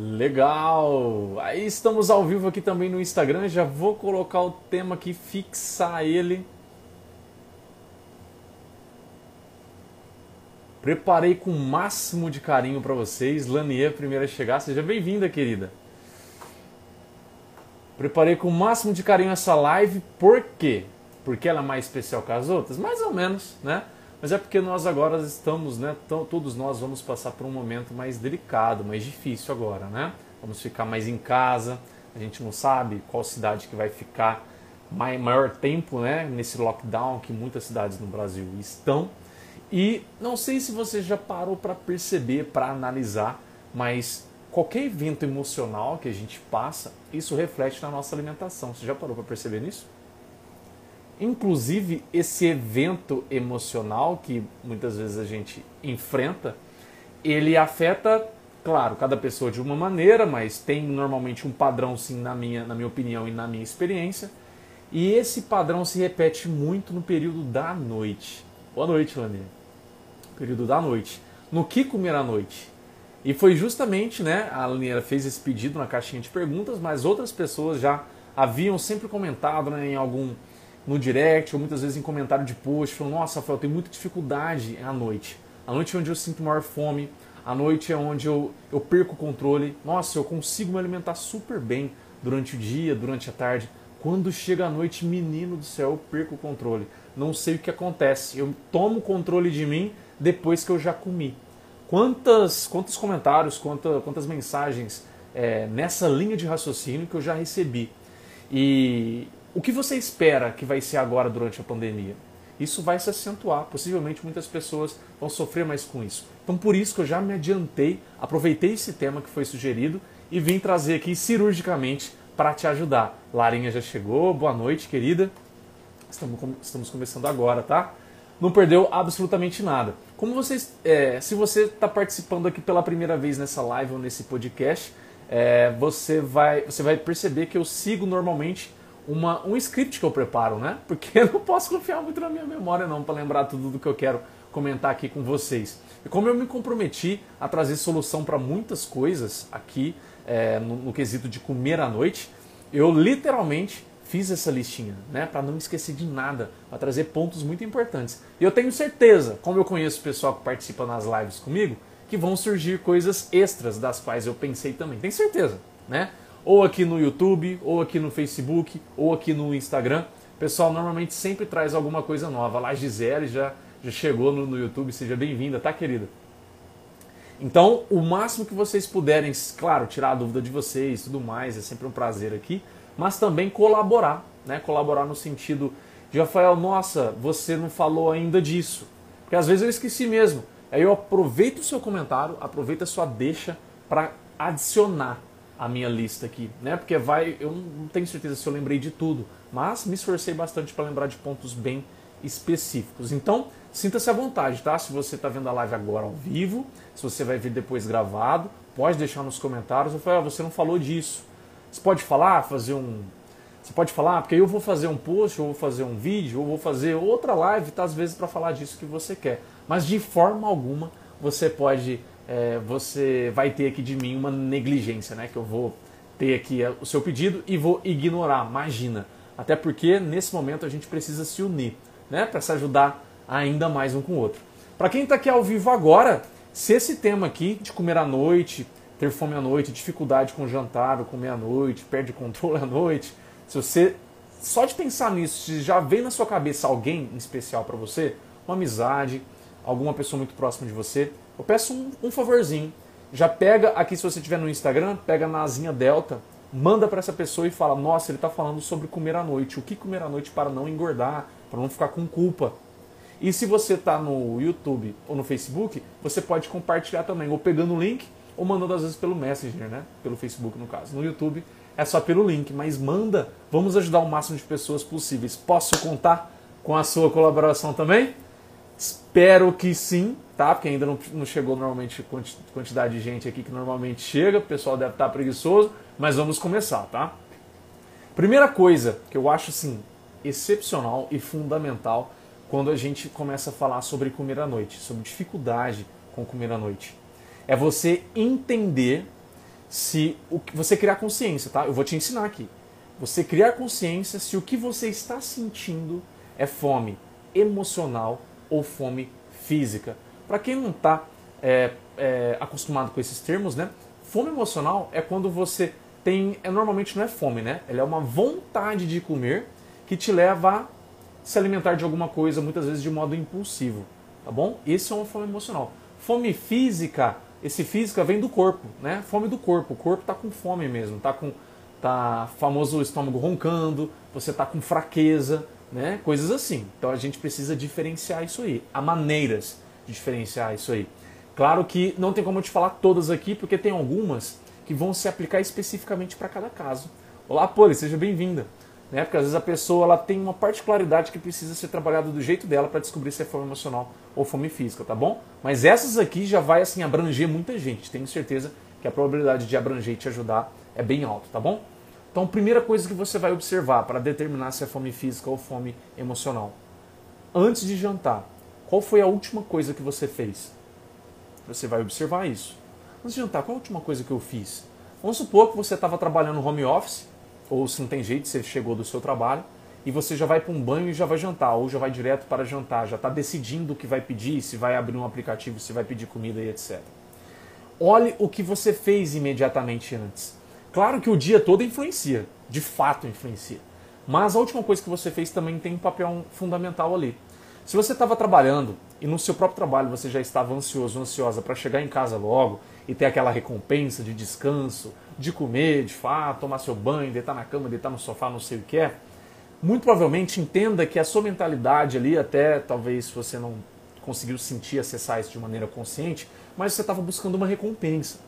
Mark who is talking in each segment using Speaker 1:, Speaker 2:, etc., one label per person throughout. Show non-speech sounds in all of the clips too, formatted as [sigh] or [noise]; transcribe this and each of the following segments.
Speaker 1: Legal! Aí estamos ao vivo aqui também no Instagram. Já vou colocar o tema aqui, fixar ele. Preparei com o máximo de carinho para vocês. Lanier, primeira a chegar. Seja bem-vinda, querida. Preparei com o máximo de carinho essa live. Por quê? Porque ela é mais especial que as outras? Mais ou menos, né? Mas é porque nós agora estamos, né? Todos nós vamos passar por um momento mais delicado, mais difícil agora, né? Vamos ficar mais em casa. A gente não sabe qual cidade que vai ficar maior tempo, né? Nesse lockdown que muitas cidades no Brasil estão. E não sei se você já parou para perceber, para analisar, mas qualquer evento emocional que a gente passa, isso reflete na nossa alimentação. Você já parou para perceber nisso? Inclusive, esse evento emocional que muitas vezes a gente enfrenta, ele afeta, claro, cada pessoa de uma maneira, mas tem normalmente um padrão, sim, na minha, na minha opinião e na minha experiência. E esse padrão se repete muito no período da noite. Boa noite, Lanê. Período da noite. No que comer à noite? E foi justamente, né, a Laniera fez esse pedido na caixinha de perguntas, mas outras pessoas já haviam sempre comentado né, em algum no direct ou muitas vezes em comentário de post, falando, nossa, Rafael, eu tenho muita dificuldade à noite. A noite é onde eu sinto maior fome, a noite é onde eu, eu perco o controle. Nossa, eu consigo me alimentar super bem durante o dia, durante a tarde. Quando chega a noite, menino do céu, eu perco o controle. Não sei o que acontece. Eu tomo o controle de mim depois que eu já comi. Quantas, quantos comentários, quanta, quantas mensagens é, nessa linha de raciocínio que eu já recebi. E, o que você espera que vai ser agora durante a pandemia? Isso vai se acentuar, possivelmente muitas pessoas vão sofrer mais com isso. Então por isso que eu já me adiantei, aproveitei esse tema que foi sugerido e vim trazer aqui cirurgicamente para te ajudar. Larinha já chegou, boa noite, querida. Estamos, estamos começando agora, tá? Não perdeu absolutamente nada. Como vocês, é, se você está participando aqui pela primeira vez nessa live ou nesse podcast, é, você, vai, você vai perceber que eu sigo normalmente uma, um script que eu preparo, né? Porque eu não posso confiar muito na minha memória não para lembrar tudo do que eu quero comentar aqui com vocês. E como eu me comprometi a trazer solução para muitas coisas aqui é, no, no, quesito de comer à noite, eu literalmente fiz essa listinha, né? Para não esquecer de nada, para trazer pontos muito importantes. E eu tenho certeza, como eu conheço o pessoal que participa nas lives comigo, que vão surgir coisas extras das quais eu pensei também. Tenho certeza, né? Ou aqui no YouTube, ou aqui no Facebook, ou aqui no Instagram. O pessoal normalmente sempre traz alguma coisa nova. Lá, Gisele já, já chegou no, no YouTube, seja bem-vinda, tá, querida? Então, o máximo que vocês puderem, claro, tirar a dúvida de vocês tudo mais, é sempre um prazer aqui, mas também colaborar, né? Colaborar no sentido de, Rafael, nossa, você não falou ainda disso. Porque às vezes eu esqueci mesmo. Aí eu aproveito o seu comentário, aproveito a sua deixa para adicionar a minha lista aqui, né? Porque vai, eu não tenho certeza se eu lembrei de tudo, mas me esforcei bastante para lembrar de pontos bem específicos. Então, sinta-se à vontade, tá? Se você está vendo a live agora ao vivo, se você vai ver depois gravado, pode deixar nos comentários. Eu falei, ah, você não falou disso. Você pode falar, fazer um. Você pode falar, porque eu vou fazer um post, ou vou fazer um vídeo, ou vou fazer outra live, tá? Às vezes para falar disso que você quer. Mas de forma alguma você pode é, você vai ter aqui de mim uma negligência, né? Que eu vou ter aqui o seu pedido e vou ignorar, imagina. Até porque nesse momento a gente precisa se unir, né? Para se ajudar ainda mais um com o outro. Para quem está aqui ao vivo agora, se esse tema aqui de comer à noite, ter fome à noite, dificuldade com jantar ou comer à noite, perde controle à noite, se você só de pensar nisso, se já vem na sua cabeça alguém em especial para você, uma amizade, alguma pessoa muito próxima de você, eu peço um, um favorzinho. Já pega aqui, se você estiver no Instagram, pega na asinha delta, manda para essa pessoa e fala: Nossa, ele está falando sobre comer à noite. O que comer à noite para não engordar, para não ficar com culpa. E se você está no YouTube ou no Facebook, você pode compartilhar também, ou pegando o link, ou mandando às vezes pelo Messenger, né? Pelo Facebook, no caso. No YouTube é só pelo link, mas manda. Vamos ajudar o máximo de pessoas possíveis. Posso contar com a sua colaboração também? Espero que sim, tá? Porque ainda não, não chegou normalmente quantidade de gente aqui que normalmente chega, o pessoal deve estar preguiçoso, mas vamos começar, tá? Primeira coisa que eu acho assim excepcional e fundamental quando a gente começa a falar sobre comer à noite, sobre dificuldade com comer à noite, é você entender se o que você criar consciência, tá? Eu vou te ensinar aqui. Você criar consciência se o que você está sentindo é fome emocional ou fome física. Para quem não está é, é, acostumado com esses termos, né? Fome emocional é quando você tem, é, normalmente não é fome, né? Ela é uma vontade de comer que te leva a se alimentar de alguma coisa, muitas vezes de modo impulsivo, tá bom? Esse é uma fome emocional. Fome física, esse física vem do corpo, né? Fome do corpo. O corpo está com fome mesmo, tá com tá famoso estômago roncando, você tá com fraqueza, né? Coisas assim. Então a gente precisa diferenciar isso aí. Há maneiras de diferenciar isso aí. Claro que não tem como eu te falar todas aqui, porque tem algumas que vão se aplicar especificamente para cada caso. Olá, Poli, seja bem-vinda. Né? Porque às vezes a pessoa ela tem uma particularidade que precisa ser trabalhada do jeito dela para descobrir se é fome emocional ou fome física, tá bom? Mas essas aqui já vai assim abranger muita gente. Tenho certeza que a probabilidade de abranger e te ajudar é bem alta, tá bom? Então, primeira coisa que você vai observar para determinar se é fome física ou fome emocional. Antes de jantar, qual foi a última coisa que você fez? Você vai observar isso. Antes de jantar, qual a última coisa que eu fiz? Vamos supor que você estava trabalhando no home office, ou se não tem jeito, você chegou do seu trabalho, e você já vai para um banho e já vai jantar, ou já vai direto para jantar, já está decidindo o que vai pedir, se vai abrir um aplicativo, se vai pedir comida e etc. Olhe o que você fez imediatamente antes. Claro que o dia todo influencia, de fato influencia. Mas a última coisa que você fez também tem um papel fundamental ali. Se você estava trabalhando e no seu próprio trabalho você já estava ansioso, ansiosa para chegar em casa logo e ter aquela recompensa de descanso, de comer, de fato, tomar seu banho, deitar na cama, deitar no sofá, não sei o que é, muito provavelmente entenda que a sua mentalidade ali, até talvez você não conseguiu sentir, acessar isso de maneira consciente, mas você estava buscando uma recompensa.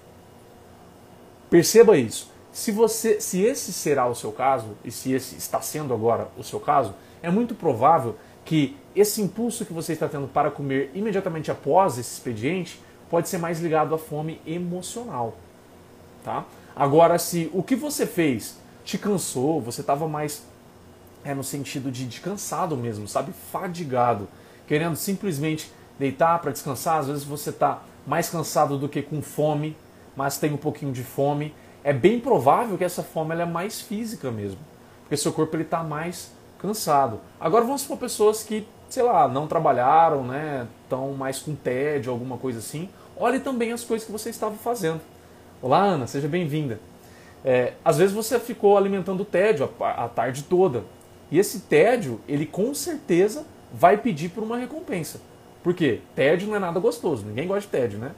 Speaker 1: Perceba isso. Se você, se esse será o seu caso e se esse está sendo agora o seu caso, é muito provável que esse impulso que você está tendo para comer imediatamente após esse expediente pode ser mais ligado à fome emocional, tá? Agora, se o que você fez te cansou, você estava mais é no sentido de, de cansado mesmo, sabe, fadigado, querendo simplesmente deitar para descansar, às vezes você está mais cansado do que com fome, mas tem um pouquinho de fome, é bem provável que essa fome ela é mais física mesmo, porque seu corpo ele está mais cansado. Agora vamos para pessoas que, sei lá, não trabalharam, né, estão mais com tédio, alguma coisa assim. Olhe também as coisas que você estava fazendo. Olá, Ana, seja bem-vinda. É, às vezes você ficou alimentando o tédio a, a tarde toda. E esse tédio, ele com certeza vai pedir por uma recompensa. Por quê? Tédio não é nada gostoso, ninguém gosta de tédio, né?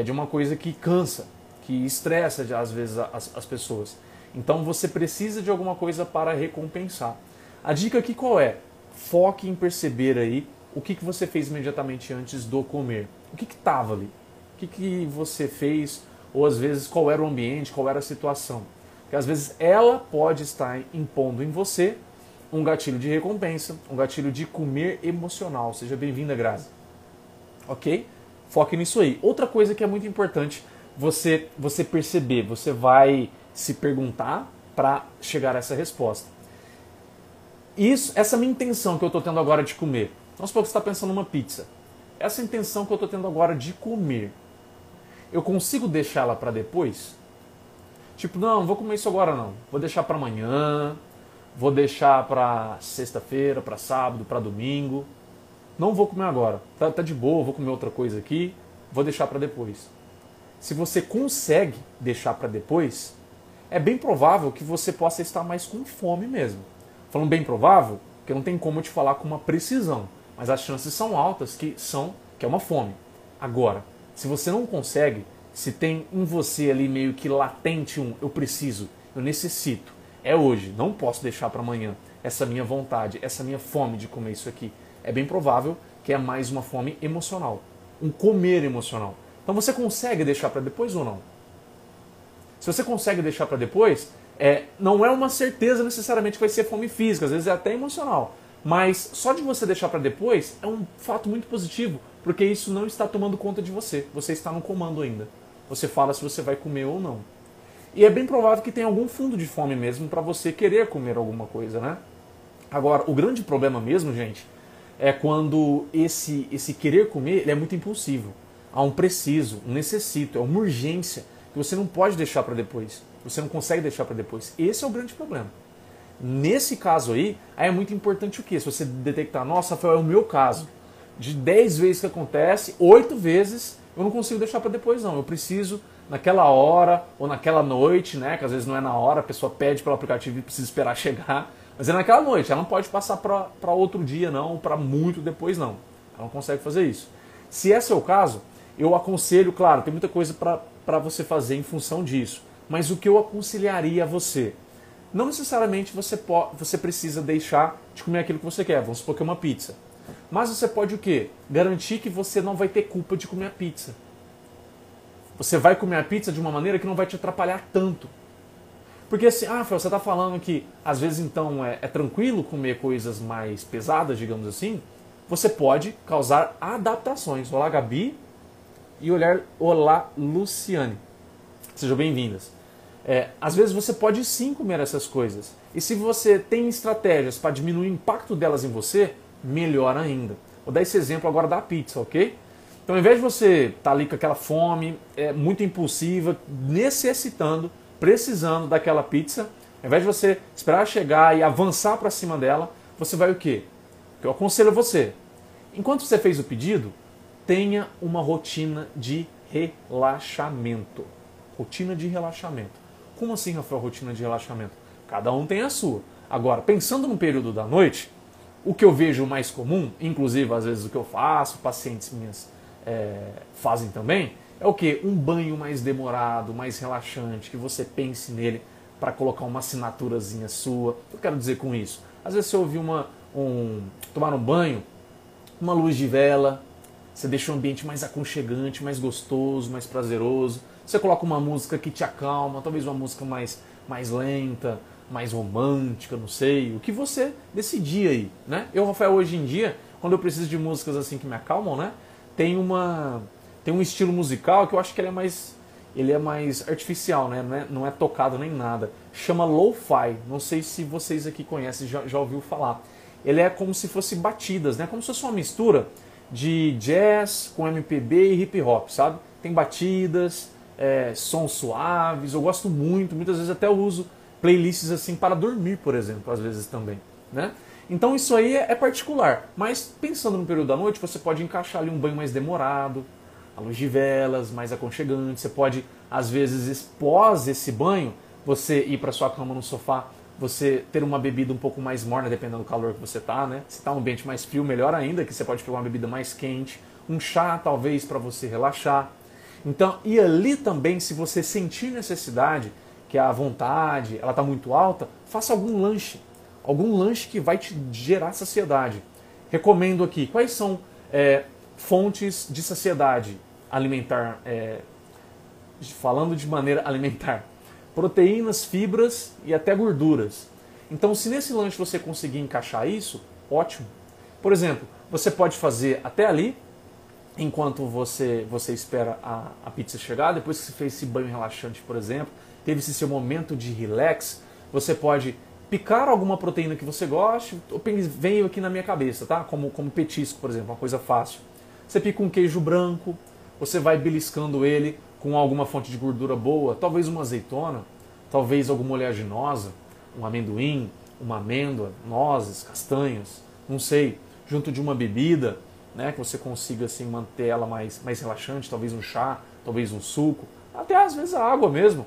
Speaker 1: É uma coisa que cansa, que estressa às vezes as, as pessoas. Então você precisa de alguma coisa para recompensar. A dica aqui qual é? Foque em perceber aí o que, que você fez imediatamente antes do comer. O que estava ali? O que, que você fez? Ou às vezes qual era o ambiente, qual era a situação? Porque às vezes ela pode estar impondo em você um gatilho de recompensa, um gatilho de comer emocional. Seja bem-vinda, Grazi. Ok? Foque nisso aí. Outra coisa que é muito importante você, você perceber, você vai se perguntar para chegar a essa resposta. Isso, essa minha intenção que eu estou tendo agora de comer. Vamos supor que você está pensando numa pizza. Essa intenção que eu estou tendo agora de comer, eu consigo deixá-la para depois? Tipo, não, não vou comer isso agora não. Vou deixar para amanhã, vou deixar para sexta-feira, para sábado, para domingo. Não vou comer agora. Tá, tá de boa, vou comer outra coisa aqui, vou deixar para depois. Se você consegue deixar para depois, é bem provável que você possa estar mais com fome mesmo. Falando bem provável, que não tem como te falar com uma precisão, mas as chances são altas que são que é uma fome. Agora, se você não consegue, se tem em você ali meio que latente um eu preciso, eu necessito, é hoje, não posso deixar para amanhã essa minha vontade, essa minha fome de comer isso aqui, é bem provável que é mais uma fome emocional, um comer emocional. Então você consegue deixar para depois ou não? Se você consegue deixar para depois, é, não é uma certeza necessariamente que vai ser fome física, às vezes é até emocional. Mas só de você deixar para depois é um fato muito positivo, porque isso não está tomando conta de você. Você está no comando ainda. Você fala se você vai comer ou não. E é bem provável que tenha algum fundo de fome mesmo para você querer comer alguma coisa, né? Agora, o grande problema mesmo, gente, é quando esse esse querer comer é muito impulsivo. Há um preciso, um necessito, é uma urgência que você não pode deixar para depois. Você não consegue deixar para depois. Esse é o grande problema. Nesse caso aí, aí é muito importante o quê? Se você detectar, nossa, Rafael, é o meu caso. De 10 vezes que acontece, 8 vezes eu não consigo deixar para depois não. Eu preciso naquela hora ou naquela noite, né? Que às vezes não é na hora, a pessoa pede pelo aplicativo e precisa esperar [laughs] chegar. Mas é naquela noite, ela não pode passar para outro dia não, para muito depois não. Ela não consegue fazer isso. Se esse é o caso, eu aconselho, claro, tem muita coisa para você fazer em função disso. Mas o que eu aconselharia a você? Não necessariamente você, pode, você precisa deixar de comer aquilo que você quer. Vamos supor que é uma pizza. Mas você pode o quê? Garantir que você não vai ter culpa de comer a pizza. Você vai comer a pizza de uma maneira que não vai te atrapalhar tanto. Porque assim, ah, Fel, você está falando que às vezes então é, é tranquilo comer coisas mais pesadas, digamos assim. Você pode causar adaptações. Olá, Gabi. E olhar, olá, Luciane. Sejam bem-vindas. É, às vezes você pode sim comer essas coisas. E se você tem estratégias para diminuir o impacto delas em você, melhor ainda. Vou dar esse exemplo agora da pizza, ok? Então, ao invés de você estar tá ali com aquela fome, é, muito impulsiva, necessitando, precisando daquela pizza, ao invés de você esperar chegar e avançar para cima dela, você vai o quê? Eu aconselho você, enquanto você fez o pedido, tenha uma rotina de relaxamento. Rotina de relaxamento. Como assim, Rafael, rotina de relaxamento? Cada um tem a sua. Agora, pensando no período da noite, o que eu vejo mais comum, inclusive às vezes o que eu faço, pacientes minhas é, fazem também, é o que? Um banho mais demorado, mais relaxante, que você pense nele para colocar uma assinaturazinha sua. Eu quero dizer com isso? Às vezes você ouvir uma, um, tomar um banho, uma luz de vela, você deixa o ambiente mais aconchegante, mais gostoso, mais prazeroso. Você coloca uma música que te acalma, talvez uma música mais, mais lenta, mais romântica, não sei, o que você decidir aí, né? Eu, Rafael, hoje em dia, quando eu preciso de músicas assim que me acalmam, né? Tem uma tem um estilo musical que eu acho que ele é mais ele é mais artificial, né? Não é, não é tocado nem nada. Chama lo-fi. Não sei se vocês aqui conhecem, já, já ouviu falar. Ele é como se fosse batidas, né? Como se fosse uma mistura de jazz com MPB e hip hop, sabe? Tem batidas, é, sons suaves. Eu gosto muito, muitas vezes até uso playlists assim para dormir, por exemplo, às vezes também, né? Então isso aí é particular, mas pensando no período da noite, você pode encaixar ali um banho mais demorado, a luz de velas, mais aconchegante. Você pode, às vezes, pós esse banho, você ir para sua cama no sofá, você ter uma bebida um pouco mais morna, dependendo do calor que você tá, né? Se tá um ambiente mais frio, melhor ainda, que você pode pegar uma bebida mais quente, um chá talvez para você relaxar. Então, e ali também, se você sentir necessidade, que a vontade ela está muito alta, faça algum lanche. Algum lanche que vai te gerar saciedade. Recomendo aqui, quais são é, fontes de saciedade alimentar, é, falando de maneira alimentar? Proteínas, fibras e até gorduras. Então, se nesse lanche você conseguir encaixar isso, ótimo. Por exemplo, você pode fazer até ali, enquanto você, você espera a, a pizza chegar, depois que você fez esse banho relaxante, por exemplo, teve esse seu momento de relax, você pode picar alguma proteína que você goste, veio aqui na minha cabeça, tá? Como, como petisco, por exemplo, uma coisa fácil. Você pica um queijo branco, você vai beliscando ele com alguma fonte de gordura boa, talvez uma azeitona, talvez alguma oleaginosa, um amendoim, uma amêndoa, nozes, castanhas, não sei, junto de uma bebida, né, que você consiga assim manter ela mais, mais relaxante, talvez um chá, talvez um suco, até às vezes a água mesmo.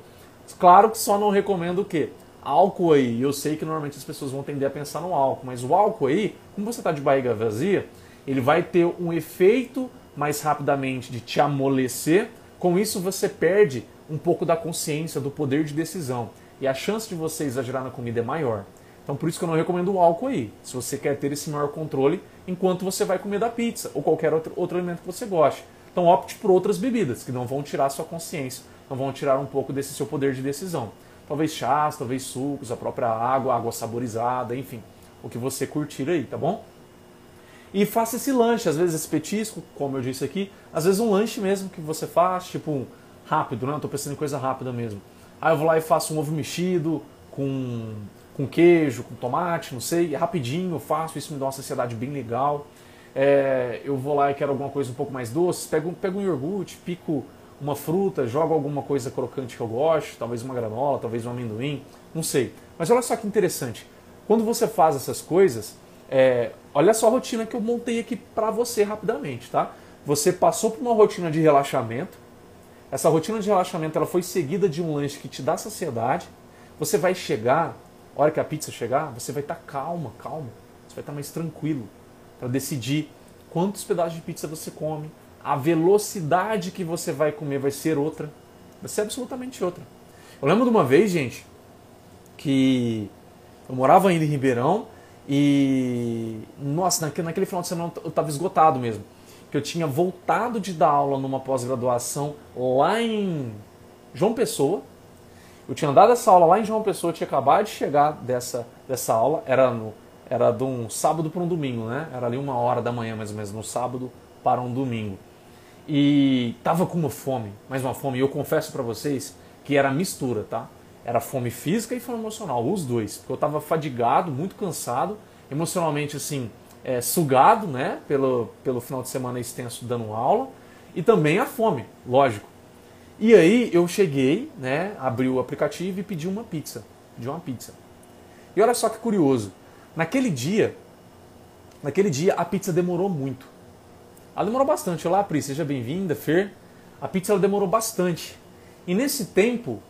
Speaker 1: Claro que só não recomendo o quê? Álcool aí. Eu sei que normalmente as pessoas vão tender a pensar no álcool, mas o álcool aí, como você está de barriga vazia, ele vai ter um efeito mais rapidamente de te amolecer. Com isso você perde um pouco da consciência, do poder de decisão. E a chance de você exagerar na comida é maior. Então por isso que eu não recomendo o álcool aí. Se você quer ter esse maior controle enquanto você vai comer da pizza ou qualquer outro, outro alimento que você goste. Então opte por outras bebidas que não vão tirar sua consciência então vão tirar um pouco desse seu poder de decisão. Talvez chás, talvez sucos, a própria água, água saborizada, enfim, o que você curtir aí, tá bom? E faça esse lanche, às vezes esse petisco, como eu disse aqui, às vezes um lanche mesmo que você faz, tipo um rápido, né? Eu tô pensando em coisa rápida mesmo. Aí eu vou lá e faço um ovo mexido com, com queijo, com tomate, não sei, rapidinho eu faço, isso me dá uma saciedade bem legal. É, eu vou lá e quero alguma coisa um pouco mais doce, pego, pego um iogurte, pico uma fruta, jogo alguma coisa crocante que eu gosto, talvez uma granola, talvez um amendoim, não sei. Mas olha só que interessante. Quando você faz essas coisas, é, olha só a rotina que eu montei aqui para você rapidamente, tá? Você passou por uma rotina de relaxamento. Essa rotina de relaxamento ela foi seguida de um lanche que te dá saciedade. Você vai chegar, hora que a pizza chegar, você vai estar tá calma, calma. Você vai estar tá mais tranquilo para decidir quantos pedaços de pizza você come. A velocidade que você vai comer vai ser outra. Vai ser absolutamente outra. Eu lembro de uma vez, gente, que eu morava ainda em Ribeirão e, nossa, naquele, final de semana eu estava esgotado mesmo. Que eu tinha voltado de dar aula numa pós-graduação lá em João Pessoa. Eu tinha dado essa aula lá em João Pessoa, eu tinha acabado de chegar dessa, dessa aula, era, no, era de um sábado para um domingo, né? Era ali uma hora da manhã mais ou menos, no sábado para um domingo. E tava com uma fome, mais uma fome, e eu confesso para vocês que era mistura, tá? Era fome física e fome emocional, os dois. Porque eu estava fadigado, muito cansado, emocionalmente assim, é, sugado, né? Pelo, pelo final de semana extenso dando aula. E também a fome, lógico. E aí eu cheguei, né? Abri o aplicativo e pedi uma pizza. Pedi uma pizza. E olha só que curioso. Naquele dia, naquele dia a pizza demorou muito. Ela demorou bastante. Olá, Pri, seja bem-vinda, Fer. A pizza ela demorou bastante. E nesse tempo,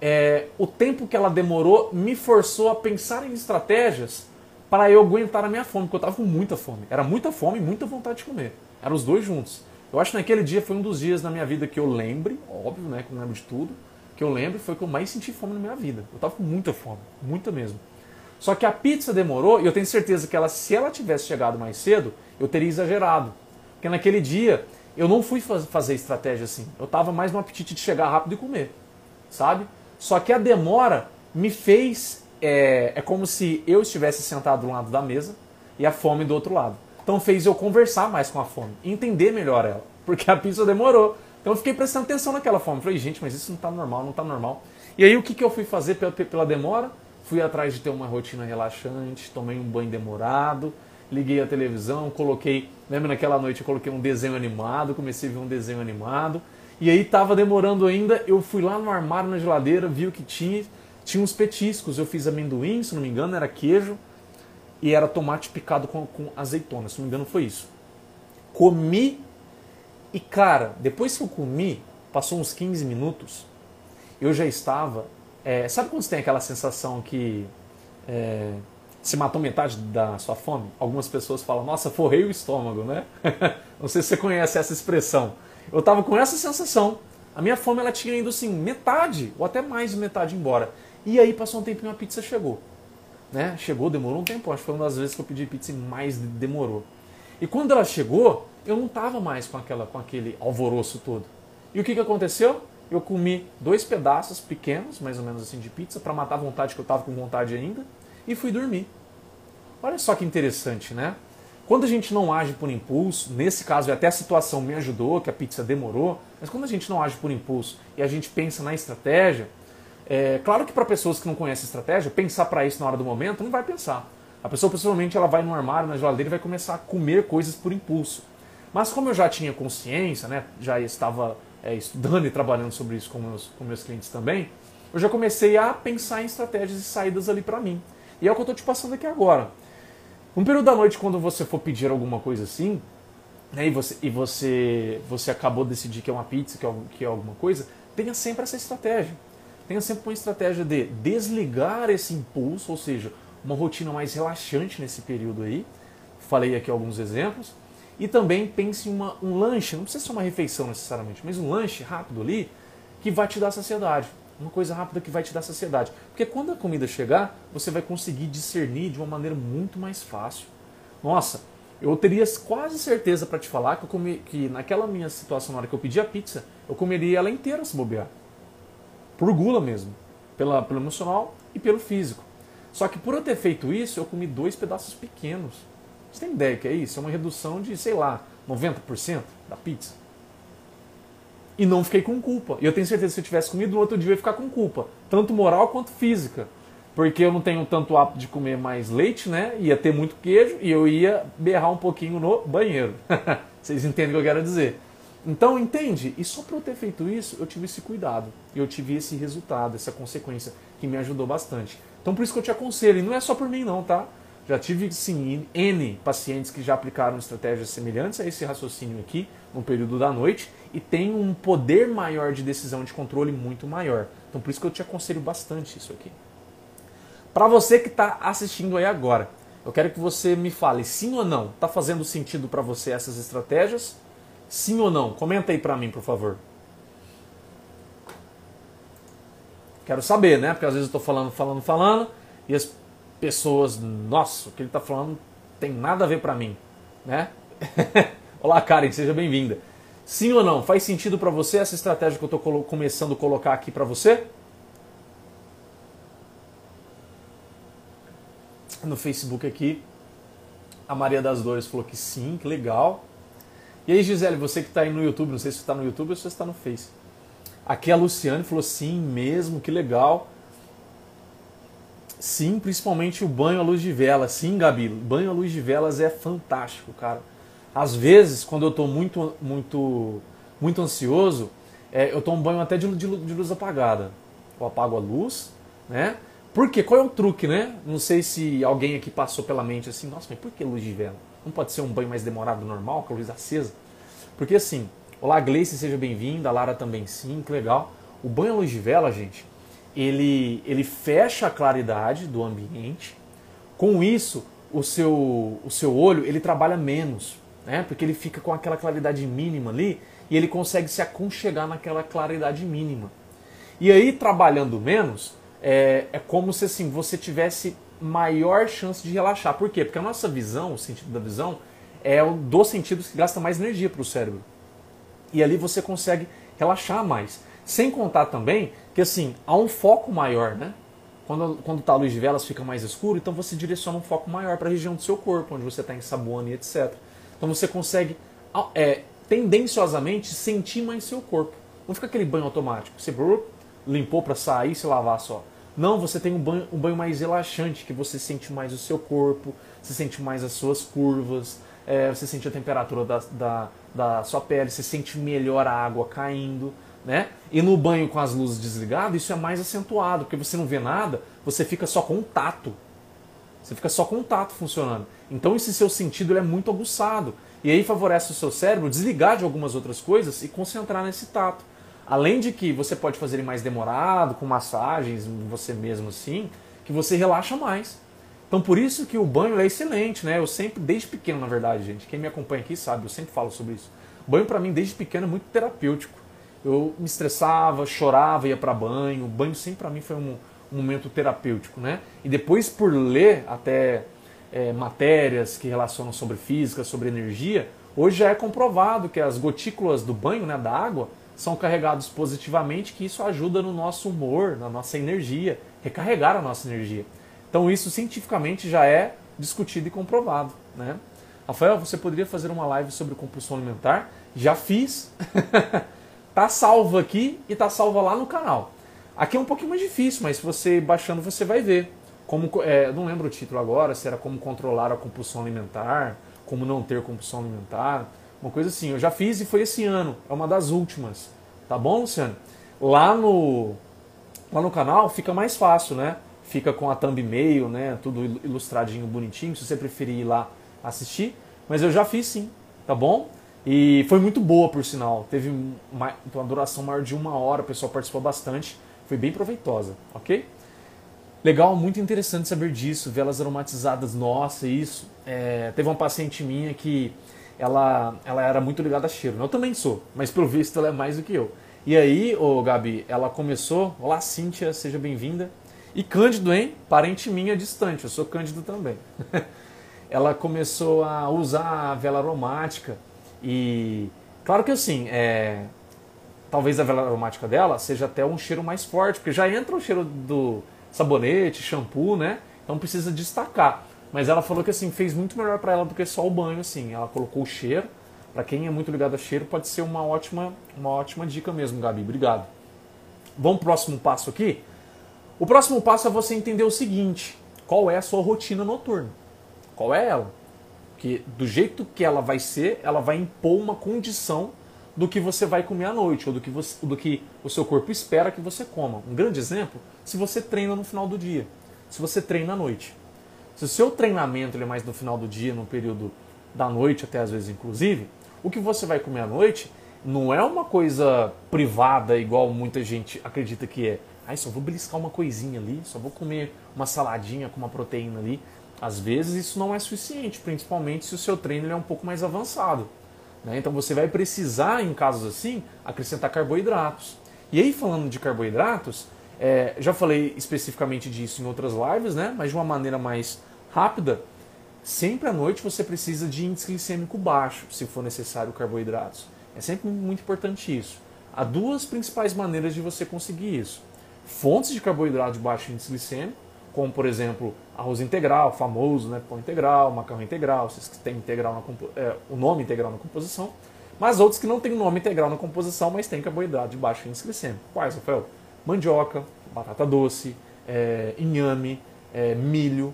Speaker 1: é, o tempo que ela demorou me forçou a pensar em estratégias para eu aguentar a minha fome, porque eu estava com muita fome. Era muita fome e muita vontade de comer. Eram os dois juntos. Eu acho que naquele dia foi um dos dias na minha vida que eu lembre, óbvio, né, que eu não lembro de tudo, que eu lembro foi que eu mais senti fome na minha vida. Eu estava com muita fome, muita mesmo. Só que a pizza demorou e eu tenho certeza que ela, se ela tivesse chegado mais cedo, eu teria exagerado. Porque naquele dia eu não fui fazer estratégia assim. Eu estava mais no apetite de chegar rápido e comer, sabe? Só que a demora me fez. É, é como se eu estivesse sentado do lado da mesa e a fome do outro lado. Então fez eu conversar mais com a fome, entender melhor ela, porque a pizza demorou. Então eu fiquei prestando atenção naquela fome. Falei, gente, mas isso não está normal, não está normal. E aí o que, que eu fui fazer pela, pela demora? Fui atrás de ter uma rotina relaxante, tomei um banho demorado, liguei a televisão, coloquei. Lembra naquela noite eu coloquei um desenho animado, comecei a ver um desenho animado. E aí tava demorando ainda, eu fui lá no armário na geladeira, vi o que tinha, tinha uns petiscos, eu fiz amendoim, se não me engano, era queijo e era tomate picado com, com azeitona, se não me engano foi isso. Comi e cara, depois que eu comi, passou uns 15 minutos, eu já estava. É, sabe quando você tem aquela sensação que é, se matou metade da sua fome? Algumas pessoas falam, nossa, forrei o estômago, né? [laughs] Não sei se você conhece essa expressão. Eu estava com essa sensação. A minha fome ela tinha ido assim, metade, ou até mais de metade embora. E aí passou um tempinho a pizza chegou. Né? Chegou, demorou um tempo. Acho que foi uma das vezes que eu pedi pizza e mais demorou. E quando ela chegou, eu não estava mais com, aquela, com aquele alvoroço todo. E o que, que aconteceu? Eu comi dois pedaços pequenos, mais ou menos assim, de pizza, para matar a vontade que eu estava com vontade ainda, e fui dormir. Olha só que interessante, né? Quando a gente não age por impulso, nesse caso até a situação me ajudou, que a pizza demorou, mas quando a gente não age por impulso e a gente pensa na estratégia, é claro que para pessoas que não conhecem estratégia, pensar para isso na hora do momento não vai pensar. A pessoa possivelmente ela vai no armário, na geladeira e vai começar a comer coisas por impulso. Mas como eu já tinha consciência, né, já estava é, estudando e trabalhando sobre isso com meus, com meus clientes também, eu já comecei a pensar em estratégias e saídas ali para mim. E é o que eu estou te passando aqui agora. Um período da noite, quando você for pedir alguma coisa assim, né, e, você, e você, você acabou de decidir que é uma pizza, que é, que é alguma coisa, tenha sempre essa estratégia. Tenha sempre uma estratégia de desligar esse impulso, ou seja, uma rotina mais relaxante nesse período aí. Falei aqui alguns exemplos. E também pense em uma, um lanche, não precisa ser uma refeição necessariamente, mas um lanche rápido ali que vai te dar saciedade. Uma coisa rápida que vai te dar saciedade. Porque quando a comida chegar, você vai conseguir discernir de uma maneira muito mais fácil. Nossa, eu teria quase certeza para te falar que, eu comi, que naquela minha situação, na hora que eu pedi a pizza, eu comeria ela inteira se bobear. Por gula mesmo. Pela, pelo emocional e pelo físico. Só que por eu ter feito isso, eu comi dois pedaços pequenos. Você tem ideia que é isso? É uma redução de, sei lá, 90% da pizza e não fiquei com culpa. E eu tenho certeza que se eu tivesse comido no outro dia eu ia ficar com culpa, tanto moral quanto física. Porque eu não tenho tanto hábito de comer mais leite, né? Ia ter muito queijo e eu ia berrar um pouquinho no banheiro. [laughs] Vocês entendem o que eu quero dizer? Então, entende? E só para eu ter feito isso, eu tive esse cuidado. E eu tive esse resultado, essa consequência, que me ajudou bastante. Então, por isso que eu te aconselho. E não é só por mim, não, tá? Já tive, sim, N pacientes que já aplicaram estratégias semelhantes a esse raciocínio aqui, no período da noite, e tem um poder maior de decisão de controle muito maior. Então, por isso que eu te aconselho bastante isso aqui. Para você que está assistindo aí agora, eu quero que você me fale sim ou não. Está fazendo sentido para você essas estratégias? Sim ou não? Comenta aí para mim, por favor. Quero saber, né? Porque às vezes eu estou falando, falando, falando e as pessoas, nossa, o que ele está falando tem nada a ver para mim, né? [laughs] Olá, Karen, seja bem-vinda. Sim ou não? Faz sentido para você essa estratégia que eu estou começando a colocar aqui para você? No Facebook aqui, a Maria das Dores falou que sim, que legal. E aí, Gisele, você que está aí no YouTube, não sei se está no YouTube ou se está no Face. Aqui a Luciane falou sim mesmo, que legal. Sim, principalmente o banho à luz de vela. Sim, Gabi, banho à luz de velas é fantástico, cara. Às vezes, quando eu estou muito, muito, muito ansioso, é, eu tomo banho até de, de, de, luz apagada. Eu apago a luz, né? Por quê? Qual é o truque, né? Não sei se alguém aqui passou pela mente assim, nossa, mas por que luz de vela? Não pode ser um banho mais demorado normal, com a luz acesa? Porque assim, olá Gleice, seja bem-vinda, Lara também sim, que legal. O banho à luz de vela, gente, ele, ele fecha a claridade do ambiente. Com isso, o seu, o seu olho ele trabalha menos né? Porque ele fica com aquela claridade mínima ali e ele consegue se aconchegar naquela claridade mínima. E aí, trabalhando menos, é, é como se assim, você tivesse maior chance de relaxar. Por quê? Porque a nossa visão, o sentido da visão, é o dos sentidos que gasta mais energia para o cérebro. E ali você consegue relaxar mais. Sem contar também que assim, há um foco maior, né? Quando, quando tá a luz de velas fica mais escuro, então você direciona um foco maior para a região do seu corpo, onde você está ensaboando e etc. Então você consegue é, tendenciosamente sentir mais seu corpo. Não fica aquele banho automático. Você limpou para sair e se lavar só. Não, você tem um banho, um banho mais relaxante, que você sente mais o seu corpo, você sente mais as suas curvas, é, você sente a temperatura da, da, da sua pele, você sente melhor a água caindo. Né? E no banho com as luzes desligadas, isso é mais acentuado, porque você não vê nada, você fica só com o tato. Você fica só com o tato funcionando. Então esse seu sentido é muito aguçado. E aí favorece o seu cérebro desligar de algumas outras coisas e concentrar nesse tato. Além de que você pode fazer ele mais demorado, com massagens, você mesmo assim, que você relaxa mais. Então por isso que o banho é excelente, né? Eu sempre, desde pequeno, na verdade, gente, quem me acompanha aqui sabe, eu sempre falo sobre isso. Banho para mim desde pequeno é muito terapêutico. Eu me estressava, chorava, ia para banho. O banho sempre para mim foi um, um momento terapêutico, né? E depois por ler até é, matérias que relacionam sobre física, sobre energia, hoje já é comprovado que as gotículas do banho, né, da água, são carregados positivamente, que isso ajuda no nosso humor, na nossa energia, recarregar a nossa energia. Então isso cientificamente já é discutido e comprovado, né? Rafael, você poderia fazer uma live sobre compulsão alimentar? Já fiz. [laughs] tá salvo aqui e tá salva lá no canal. Aqui é um pouquinho mais difícil, mas você baixando você vai ver. Como, é, não lembro o título agora, se era como controlar a compulsão alimentar, como não ter compulsão alimentar, uma coisa assim. Eu já fiz e foi esse ano, é uma das últimas. Tá bom, Luciano? Lá no, lá no canal fica mais fácil, né? Fica com a thumbnail, né? Tudo ilustradinho, bonitinho, se você preferir ir lá assistir. Mas eu já fiz sim, tá bom? E foi muito boa, por sinal. Teve uma, uma duração maior de uma hora, o pessoal participou bastante. Foi bem proveitosa, ok? Legal, muito interessante saber disso, velas aromatizadas, nossa, isso. É, teve uma paciente minha que ela, ela era muito ligada a cheiro. Eu também sou, mas pelo visto ela é mais do que eu. E aí, ô Gabi, ela começou. Olá, Cíntia, seja bem-vinda. E Cândido, hein? Parente minha distante, eu sou Cândido também. [laughs] ela começou a usar a vela aromática e. Claro que assim, é, talvez a vela aromática dela seja até um cheiro mais forte, porque já entra o cheiro do sabonete, shampoo, né? Então precisa destacar. Mas ela falou que assim fez muito melhor para ela do que só o banho, assim. Ela colocou o cheiro. Para quem é muito ligado a cheiro, pode ser uma ótima, uma ótima dica mesmo, Gabi. Obrigado. Vamos pro próximo passo aqui. O próximo passo é você entender o seguinte: qual é a sua rotina noturna? Qual é ela? Que do jeito que ela vai ser, ela vai impor uma condição do que você vai comer à noite, ou do que, você, do que o seu corpo espera que você coma. Um grande exemplo, se você treina no final do dia, se você treina à noite. Se o seu treinamento é mais no final do dia, no período da noite, até às vezes inclusive, o que você vai comer à noite não é uma coisa privada, igual muita gente acredita que é. Ai, só vou beliscar uma coisinha ali, só vou comer uma saladinha com uma proteína ali. Às vezes isso não é suficiente, principalmente se o seu treino é um pouco mais avançado. Né? Então você vai precisar, em casos assim, acrescentar carboidratos. E aí, falando de carboidratos, é, já falei especificamente disso em outras lives, né? mas de uma maneira mais rápida. Sempre à noite você precisa de índice glicêmico baixo, se for necessário carboidratos. É sempre muito importante isso. Há duas principais maneiras de você conseguir isso. Fontes de carboidrato de baixo índice glicêmico, como por exemplo arroz integral, famoso, né, pão integral, macarrão integral, esses que têm integral na, é, o nome integral na composição, mas outros que não têm nome integral na composição, mas têm carboidrato de baixo índice glicêmico. Quais, Rafael? Mandioca, batata doce, é, inhame, é, milho,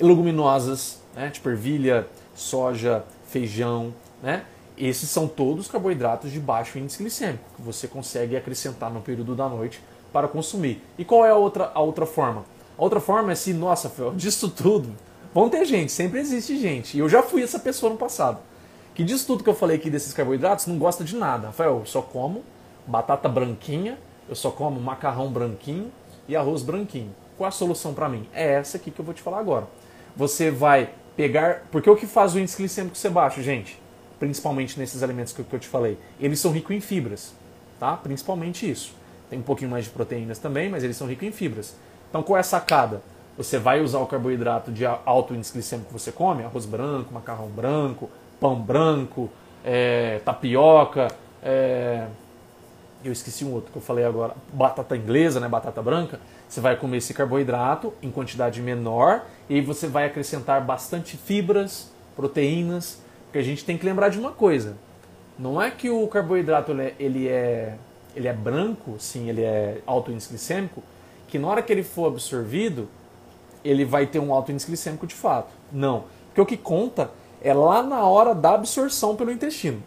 Speaker 1: leguminosas, né, tipo ervilha, soja, feijão, né? Esses são todos carboidratos de baixo índice glicêmico que você consegue acrescentar no período da noite para consumir. E qual é a outra, a outra forma? A outra forma é se, nossa, Fel, [laughs] disso tudo, vão ter gente, sempre existe gente. E eu já fui essa pessoa no passado. Que disso tudo que eu falei aqui desses carboidratos não gosta de nada. Rafael, eu só como batata branquinha, eu só como macarrão branquinho e arroz branquinho. Qual a solução para mim? É essa aqui que eu vou te falar agora. Você vai pegar. Porque o que faz o índice glicêmico ser baixo, gente? Principalmente nesses alimentos que eu te falei. Eles são ricos em fibras, tá? Principalmente isso. Tem um pouquinho mais de proteínas também, mas eles são ricos em fibras. Então qual é a sacada? Você vai usar o carboidrato de alto índice glicêmico que você come, arroz branco, macarrão branco, pão branco, é, tapioca, é, eu esqueci um outro que eu falei agora, batata inglesa, né, batata branca. Você vai comer esse carboidrato em quantidade menor e você vai acrescentar bastante fibras, proteínas, porque a gente tem que lembrar de uma coisa. Não é que o carboidrato ele é, ele é ele é branco, sim, ele é alto índice glicêmico, que na hora que ele for absorvido, ele vai ter um alto índice glicêmico de fato. Não. Porque o que conta é lá na hora da absorção pelo intestino.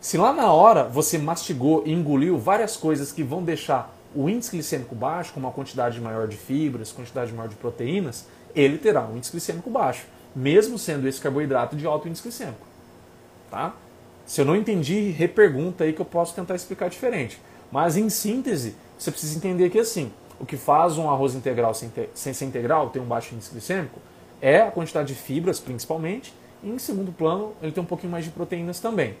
Speaker 1: Se lá na hora você mastigou e engoliu várias coisas que vão deixar o índice glicêmico baixo, com uma quantidade maior de fibras, quantidade maior de proteínas, ele terá um índice glicêmico baixo, mesmo sendo esse carboidrato de alto índice glicêmico. Tá? Se eu não entendi, repergunta aí que eu posso tentar explicar diferente. Mas em síntese, você precisa entender que assim, o que faz um arroz integral sem, ter, sem ser integral ter um baixo índice glicêmico é a quantidade de fibras, principalmente, e em segundo plano, ele tem um pouquinho mais de proteínas também.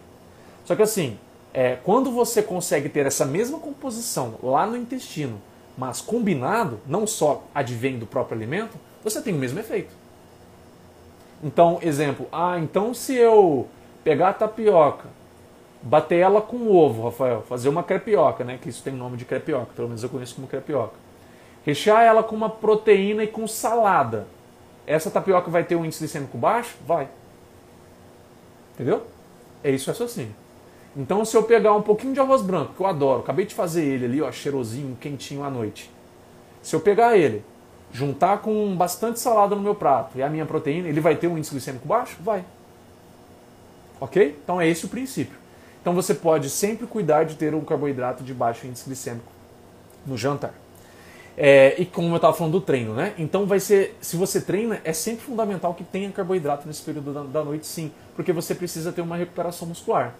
Speaker 1: Só que assim, é, quando você consegue ter essa mesma composição lá no intestino, mas combinado, não só advém do próprio alimento, você tem o mesmo efeito. Então, exemplo, ah, então se eu pegar a tapioca, bater ela com ovo, Rafael, fazer uma crepioca, né? Que isso tem nome de crepioca, pelo menos eu conheço como crepioca. Rechear ela com uma proteína e com salada. Essa tapioca vai ter um índice glicêmico baixo? Vai. Entendeu? É isso o raciocínio. Então, se eu pegar um pouquinho de arroz branco, que eu adoro, acabei de fazer ele ali, ó, cheirosinho, quentinho à noite. Se eu pegar ele, juntar com bastante salada no meu prato e a minha proteína, ele vai ter um índice glicêmico baixo? Vai. Ok? Então é esse o princípio. Então você pode sempre cuidar de ter um carboidrato de baixo índice glicêmico no jantar. É, e como eu estava falando do treino, né? Então vai ser, se você treina, é sempre fundamental que tenha carboidrato nesse período da, da noite, sim, porque você precisa ter uma recuperação muscular.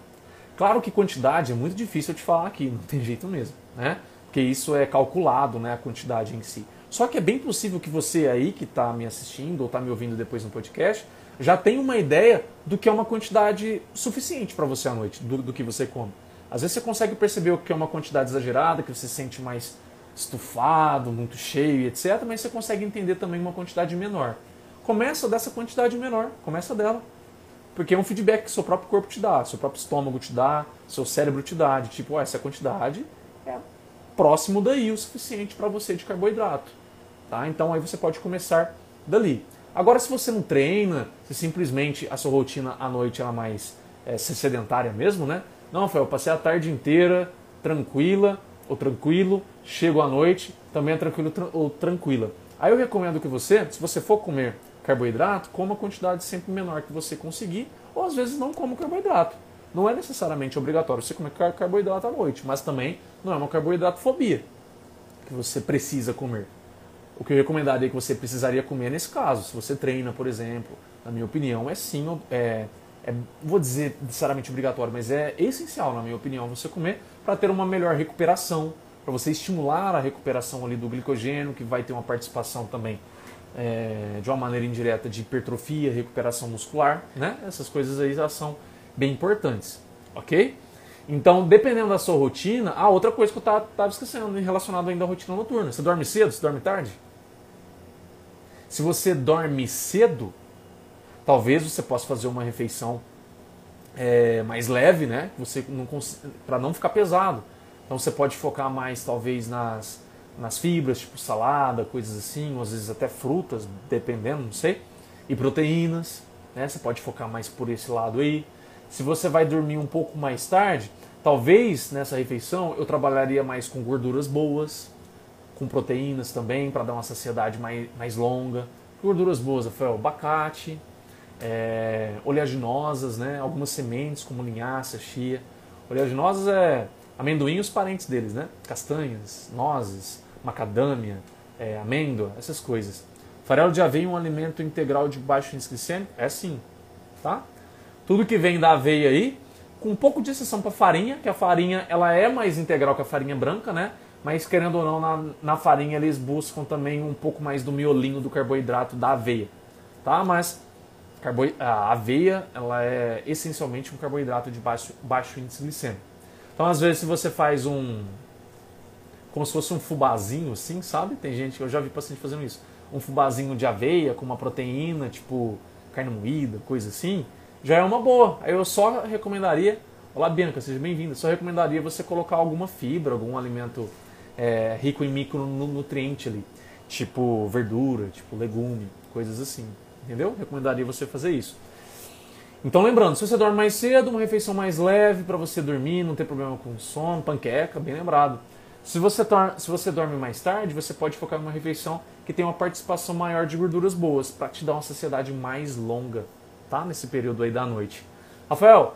Speaker 1: Claro que quantidade é muito difícil de falar aqui, não tem jeito mesmo, né? Porque isso é calculado, né? A quantidade em si. Só que é bem possível que você aí que está me assistindo ou está me ouvindo depois no podcast já tenha uma ideia do que é uma quantidade suficiente para você à noite, do, do que você come. Às vezes você consegue perceber o que é uma quantidade exagerada, que você se sente mais estufado, muito cheio, etc. Mas você consegue entender também uma quantidade menor. Começa dessa quantidade menor, começa dela. Porque é um feedback que seu próprio corpo te dá, seu próprio estômago te dá, seu cérebro te dá, de tipo, essa quantidade é próximo daí o suficiente para você de carboidrato. Tá? Então aí você pode começar dali. Agora, se você não treina, se simplesmente a sua rotina à noite é mais é, sedentária mesmo, né? Não, Rafael, eu passei a tarde inteira tranquila ou tranquilo, chego à noite, também é tranquilo ou tranquila. Aí eu recomendo que você, se você for comer carboidrato, coma a quantidade sempre menor que você conseguir, ou às vezes não coma carboidrato. Não é necessariamente obrigatório você comer carboidrato à noite, mas também não é uma carboidratofobia que você precisa comer. O que eu recomendaria que você precisaria comer nesse caso, se você treina, por exemplo, na minha opinião, é sim, é, é vou dizer necessariamente obrigatório, mas é essencial, na minha opinião, você comer para ter uma melhor recuperação, para você estimular a recuperação ali do glicogênio, que vai ter uma participação também é, de uma maneira indireta de hipertrofia, recuperação muscular, né? Essas coisas aí já são bem importantes, ok? Então, dependendo da sua rotina, ah, outra coisa que eu estava esquecendo relacionado ainda à rotina noturna. Você dorme cedo? Você dorme tarde? Se você dorme cedo, talvez você possa fazer uma refeição é, mais leve, né? Você não para não ficar pesado. Então você pode focar mais talvez nas, nas fibras, tipo salada, coisas assim, ou às vezes até frutas, dependendo, não sei. E proteínas, né? Você pode focar mais por esse lado aí. Se você vai dormir um pouco mais tarde, talvez nessa refeição eu trabalharia mais com gorduras boas, com proteínas também, para dar uma saciedade mais, mais longa. Gorduras boas, Rafael, abacate, é, oleaginosas, né? algumas sementes como linhaça, chia. Oleaginosas é amendoim e os parentes deles, né? Castanhas, nozes, macadâmia, é, amêndoa, essas coisas. Farelo de aveia é um alimento integral de baixo índice glicêmico? É sim, tá? Tudo que vem da aveia aí, com um pouco de exceção para farinha, que a farinha ela é mais integral que a farinha branca, né? Mas querendo ou não, na, na farinha eles buscam também um pouco mais do miolinho do carboidrato da aveia, tá? Mas carbo, a aveia, ela é essencialmente um carboidrato de baixo, baixo índice glicêmico. Então, às vezes, se você faz um, como se fosse um fubazinho, assim, sabe? Tem gente, eu já vi paciente fazendo isso, um fubazinho de aveia com uma proteína, tipo carne moída, coisa assim, já é uma boa. Aí eu só recomendaria, olá Bianca, seja bem-vinda, só recomendaria você colocar alguma fibra, algum alimento é, rico em micronutriente ali, tipo verdura, tipo legume, coisas assim, entendeu? Recomendaria você fazer isso. Então lembrando, se você dorme mais cedo, uma refeição mais leve para você dormir, não ter problema com sono, panqueca, bem lembrado. Se você, se você dorme mais tarde, você pode focar em uma refeição que tem uma participação maior de gorduras boas, para te dar uma saciedade mais longa, tá? Nesse período aí da noite. Rafael,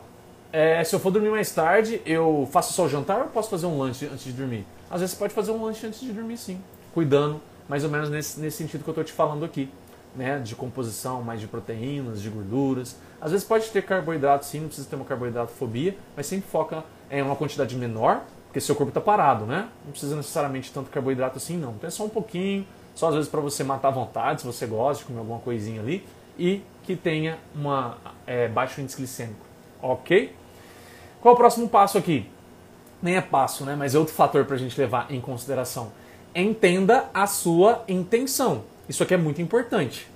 Speaker 1: é, se eu for dormir mais tarde, eu faço só o jantar ou posso fazer um lanche antes de dormir? Às vezes você pode fazer um lanche antes de dormir sim, cuidando mais ou menos nesse, nesse sentido que eu estou te falando aqui, né? De composição mais de proteínas, de gorduras. Às vezes pode ter carboidrato sim, não precisa ter uma carboidratofobia, mas sempre foca em uma quantidade menor, porque seu corpo está parado, né? Não precisa necessariamente tanto carboidrato assim, não. Então é só um pouquinho, só às vezes para você matar a vontade, se você gosta de comer alguma coisinha ali, e que tenha uma é, baixo índice glicêmico, ok? Qual é o próximo passo aqui? Nem é passo, né? Mas é outro fator para a gente levar em consideração. Entenda a sua intenção. Isso aqui é muito importante.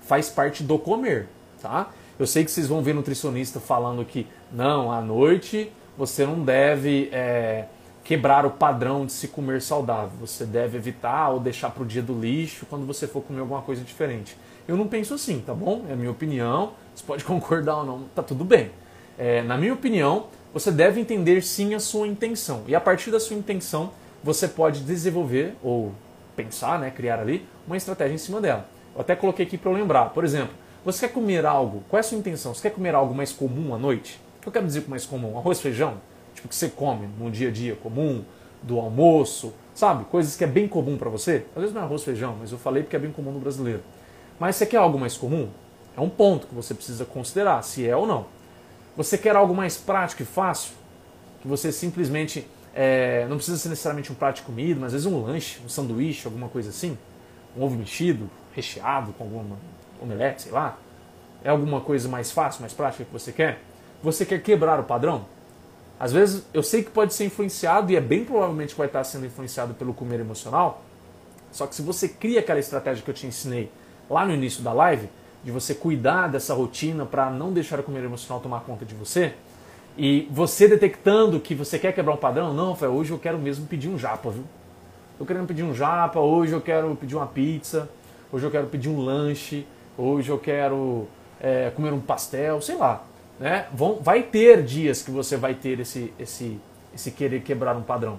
Speaker 1: Faz parte do comer, tá? Eu sei que vocês vão ver nutricionista falando que não, à noite você não deve é, quebrar o padrão de se comer saudável. Você deve evitar ou deixar para o dia do lixo quando você for comer alguma coisa diferente. Eu não penso assim, tá bom? É a minha opinião. Você pode [laughs] concordar ou não, tá tudo bem. É, na minha opinião, você deve entender sim a sua intenção. E a partir da sua intenção, você pode desenvolver ou pensar, né, criar ali uma estratégia em cima dela. Eu até coloquei aqui para lembrar. Por exemplo, você quer comer algo, qual é a sua intenção? Você quer comer algo mais comum à noite? O que eu quero dizer com mais comum? Arroz, feijão? Tipo que você come no dia a dia comum, do almoço, sabe? Coisas que é bem comum para você. Às vezes não é arroz, feijão, mas eu falei porque é bem comum no brasileiro. Mas você quer algo mais comum? É um ponto que você precisa considerar, se é ou não. Você quer algo mais prático e fácil? Que você simplesmente é, não precisa ser necessariamente um prato de comida, mas às vezes um lanche, um sanduíche, alguma coisa assim, um ovo mexido, recheado com alguma omelete, sei lá. É alguma coisa mais fácil, mais prática que você quer? Você quer quebrar o padrão? Às vezes eu sei que pode ser influenciado e é bem provavelmente que vai estar sendo influenciado pelo comer emocional. Só que se você cria aquela estratégia que eu te ensinei lá no início da live, de você cuidar dessa rotina para não deixar a comida emocional tomar conta de você. E você detectando que você quer quebrar um padrão, não, Fé, hoje eu quero mesmo pedir um japa, viu? Eu querendo pedir um japa, hoje eu quero pedir uma pizza, hoje eu quero pedir um lanche, hoje eu quero é, comer um pastel, sei lá. Né? Vão, vai ter dias que você vai ter esse, esse, esse querer quebrar um padrão.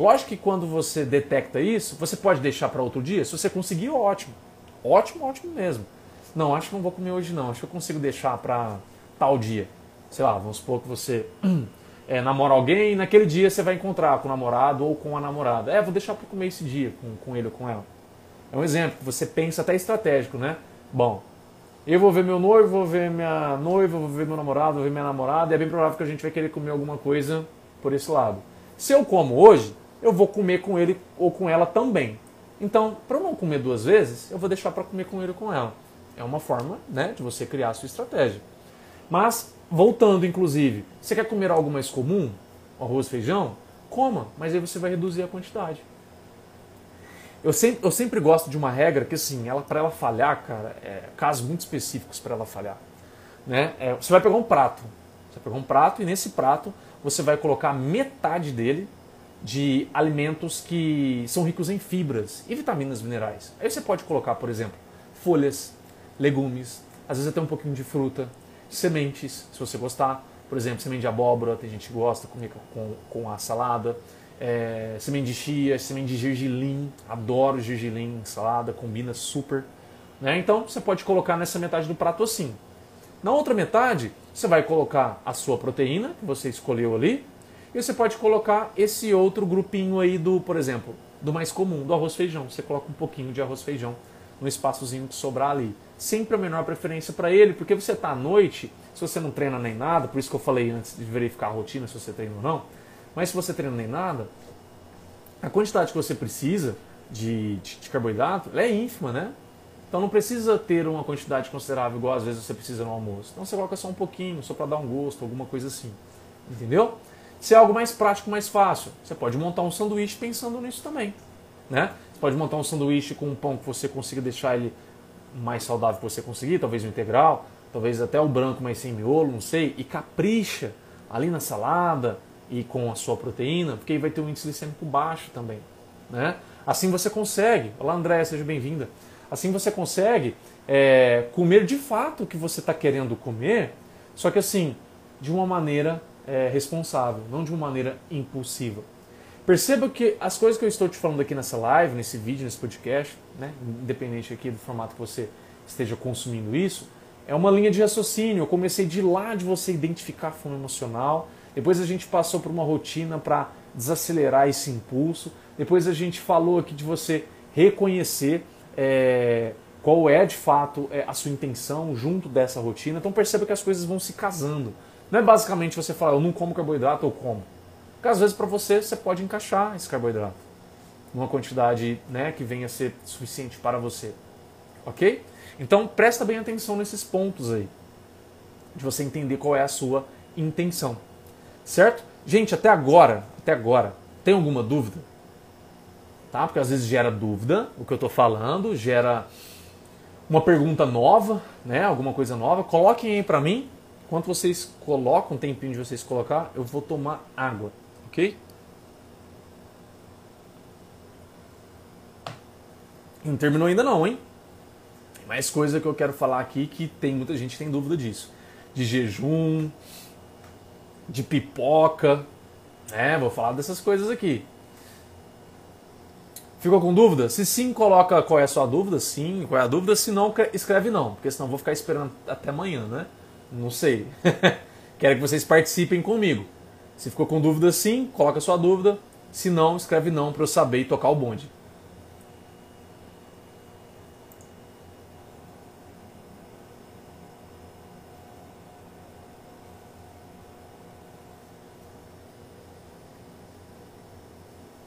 Speaker 1: Lógico que quando você detecta isso, você pode deixar para outro dia. Se você conseguir, ótimo. Ótimo, ótimo mesmo. Não, acho que não vou comer hoje não. Acho que eu consigo deixar para tal dia. sei lá, vamos supor que você é, [clears throat] namora alguém e naquele dia você vai encontrar com o namorado ou com a namorada. É, vou deixar para comer esse dia com, com ele ou com ela. É um exemplo que você pensa até estratégico, né? Bom, eu vou ver meu noivo, vou ver minha noiva, vou ver meu namorado, vou ver minha namorada, e é bem provável que a gente vai querer comer alguma coisa por esse lado. Se eu como hoje, eu vou comer com ele ou com ela também. Então, para eu não comer duas vezes, eu vou deixar para comer com ele ou com ela. É uma forma né, de você criar a sua estratégia. Mas, voltando inclusive, você quer comer algo mais comum? Arroz, feijão? Coma, mas aí você vai reduzir a quantidade. Eu sempre, eu sempre gosto de uma regra que, assim, ela, para ela falhar, cara, é, casos muito específicos para ela falhar. Né? É, você vai pegar um prato. Você vai pegar um prato e nesse prato você vai colocar metade dele de alimentos que são ricos em fibras e vitaminas minerais. Aí você pode colocar, por exemplo, folhas, legumes, às vezes até um pouquinho de fruta, sementes, se você gostar. Por exemplo, semente de abóbora, tem gente que gosta comer com, com a salada é, semente de chia, semente de gergelim, adoro gergelim salada, combina super. Né? Então você pode colocar nessa metade do prato assim. Na outra metade, você vai colocar a sua proteína, que você escolheu ali, e você pode colocar esse outro grupinho aí do, por exemplo, do mais comum, do arroz feijão. Você coloca um pouquinho de arroz feijão no espaçozinho que sobrar ali. Sempre a menor preferência para ele, porque você está à noite, se você não treina nem nada, por isso que eu falei antes de verificar a rotina, se você treina ou não, mas se você treina nem nada, a quantidade que você precisa de, de, de carboidrato é ínfima, né? Então não precisa ter uma quantidade considerável, igual às vezes você precisa no almoço. Então você coloca só um pouquinho, só para dar um gosto, alguma coisa assim. Entendeu? Se é algo mais prático, mais fácil, você pode montar um sanduíche pensando nisso também. Né? Você pode montar um sanduíche com um pão que você consiga deixar ele mais saudável que você conseguir, talvez o integral, talvez até o branco, mas sem miolo, não sei, e capricha ali na salada, e com a sua proteína, porque aí vai ter um índice glicêmico baixo também. Né? Assim você consegue, olá André, seja bem-vinda. Assim você consegue é, comer de fato o que você está querendo comer, só que assim, de uma maneira é, responsável, não de uma maneira impulsiva. Perceba que as coisas que eu estou te falando aqui nessa live, nesse vídeo, nesse podcast, né, independente aqui do formato que você esteja consumindo isso, é uma linha de raciocínio. Eu comecei de lá de você identificar a fome emocional, depois a gente passou por uma rotina para desacelerar esse impulso. Depois a gente falou aqui de você reconhecer é, qual é de fato é, a sua intenção junto dessa rotina. Então perceba que as coisas vão se casando. Não é basicamente você falar, eu não como carboidrato, ou como. Porque às vezes para você, você pode encaixar esse carboidrato numa quantidade né, que venha a ser suficiente para você. Ok? Então presta bem atenção nesses pontos aí. De você entender qual é a sua intenção. Certo? Gente, até agora, até agora, tem alguma dúvida? Tá? Porque às vezes gera dúvida o que eu estou falando, gera uma pergunta nova, né? Alguma coisa nova. Coloquem aí para mim. Enquanto vocês colocam, um tempinho de vocês colocar, eu vou tomar água, ok? Não terminou ainda não, hein? Tem mais coisa que eu quero falar aqui que tem muita gente que tem dúvida disso. De jejum, de pipoca, né? Vou falar dessas coisas aqui. Ficou com dúvida? Se sim, coloca qual é a sua dúvida, sim, qual é a dúvida. Se não, escreve não, porque senão vou ficar esperando até amanhã, né? Não sei. [laughs] Quero que vocês participem comigo. Se ficou com dúvida, sim, coloca sua dúvida. Se não, escreve não para eu saber e tocar o bonde.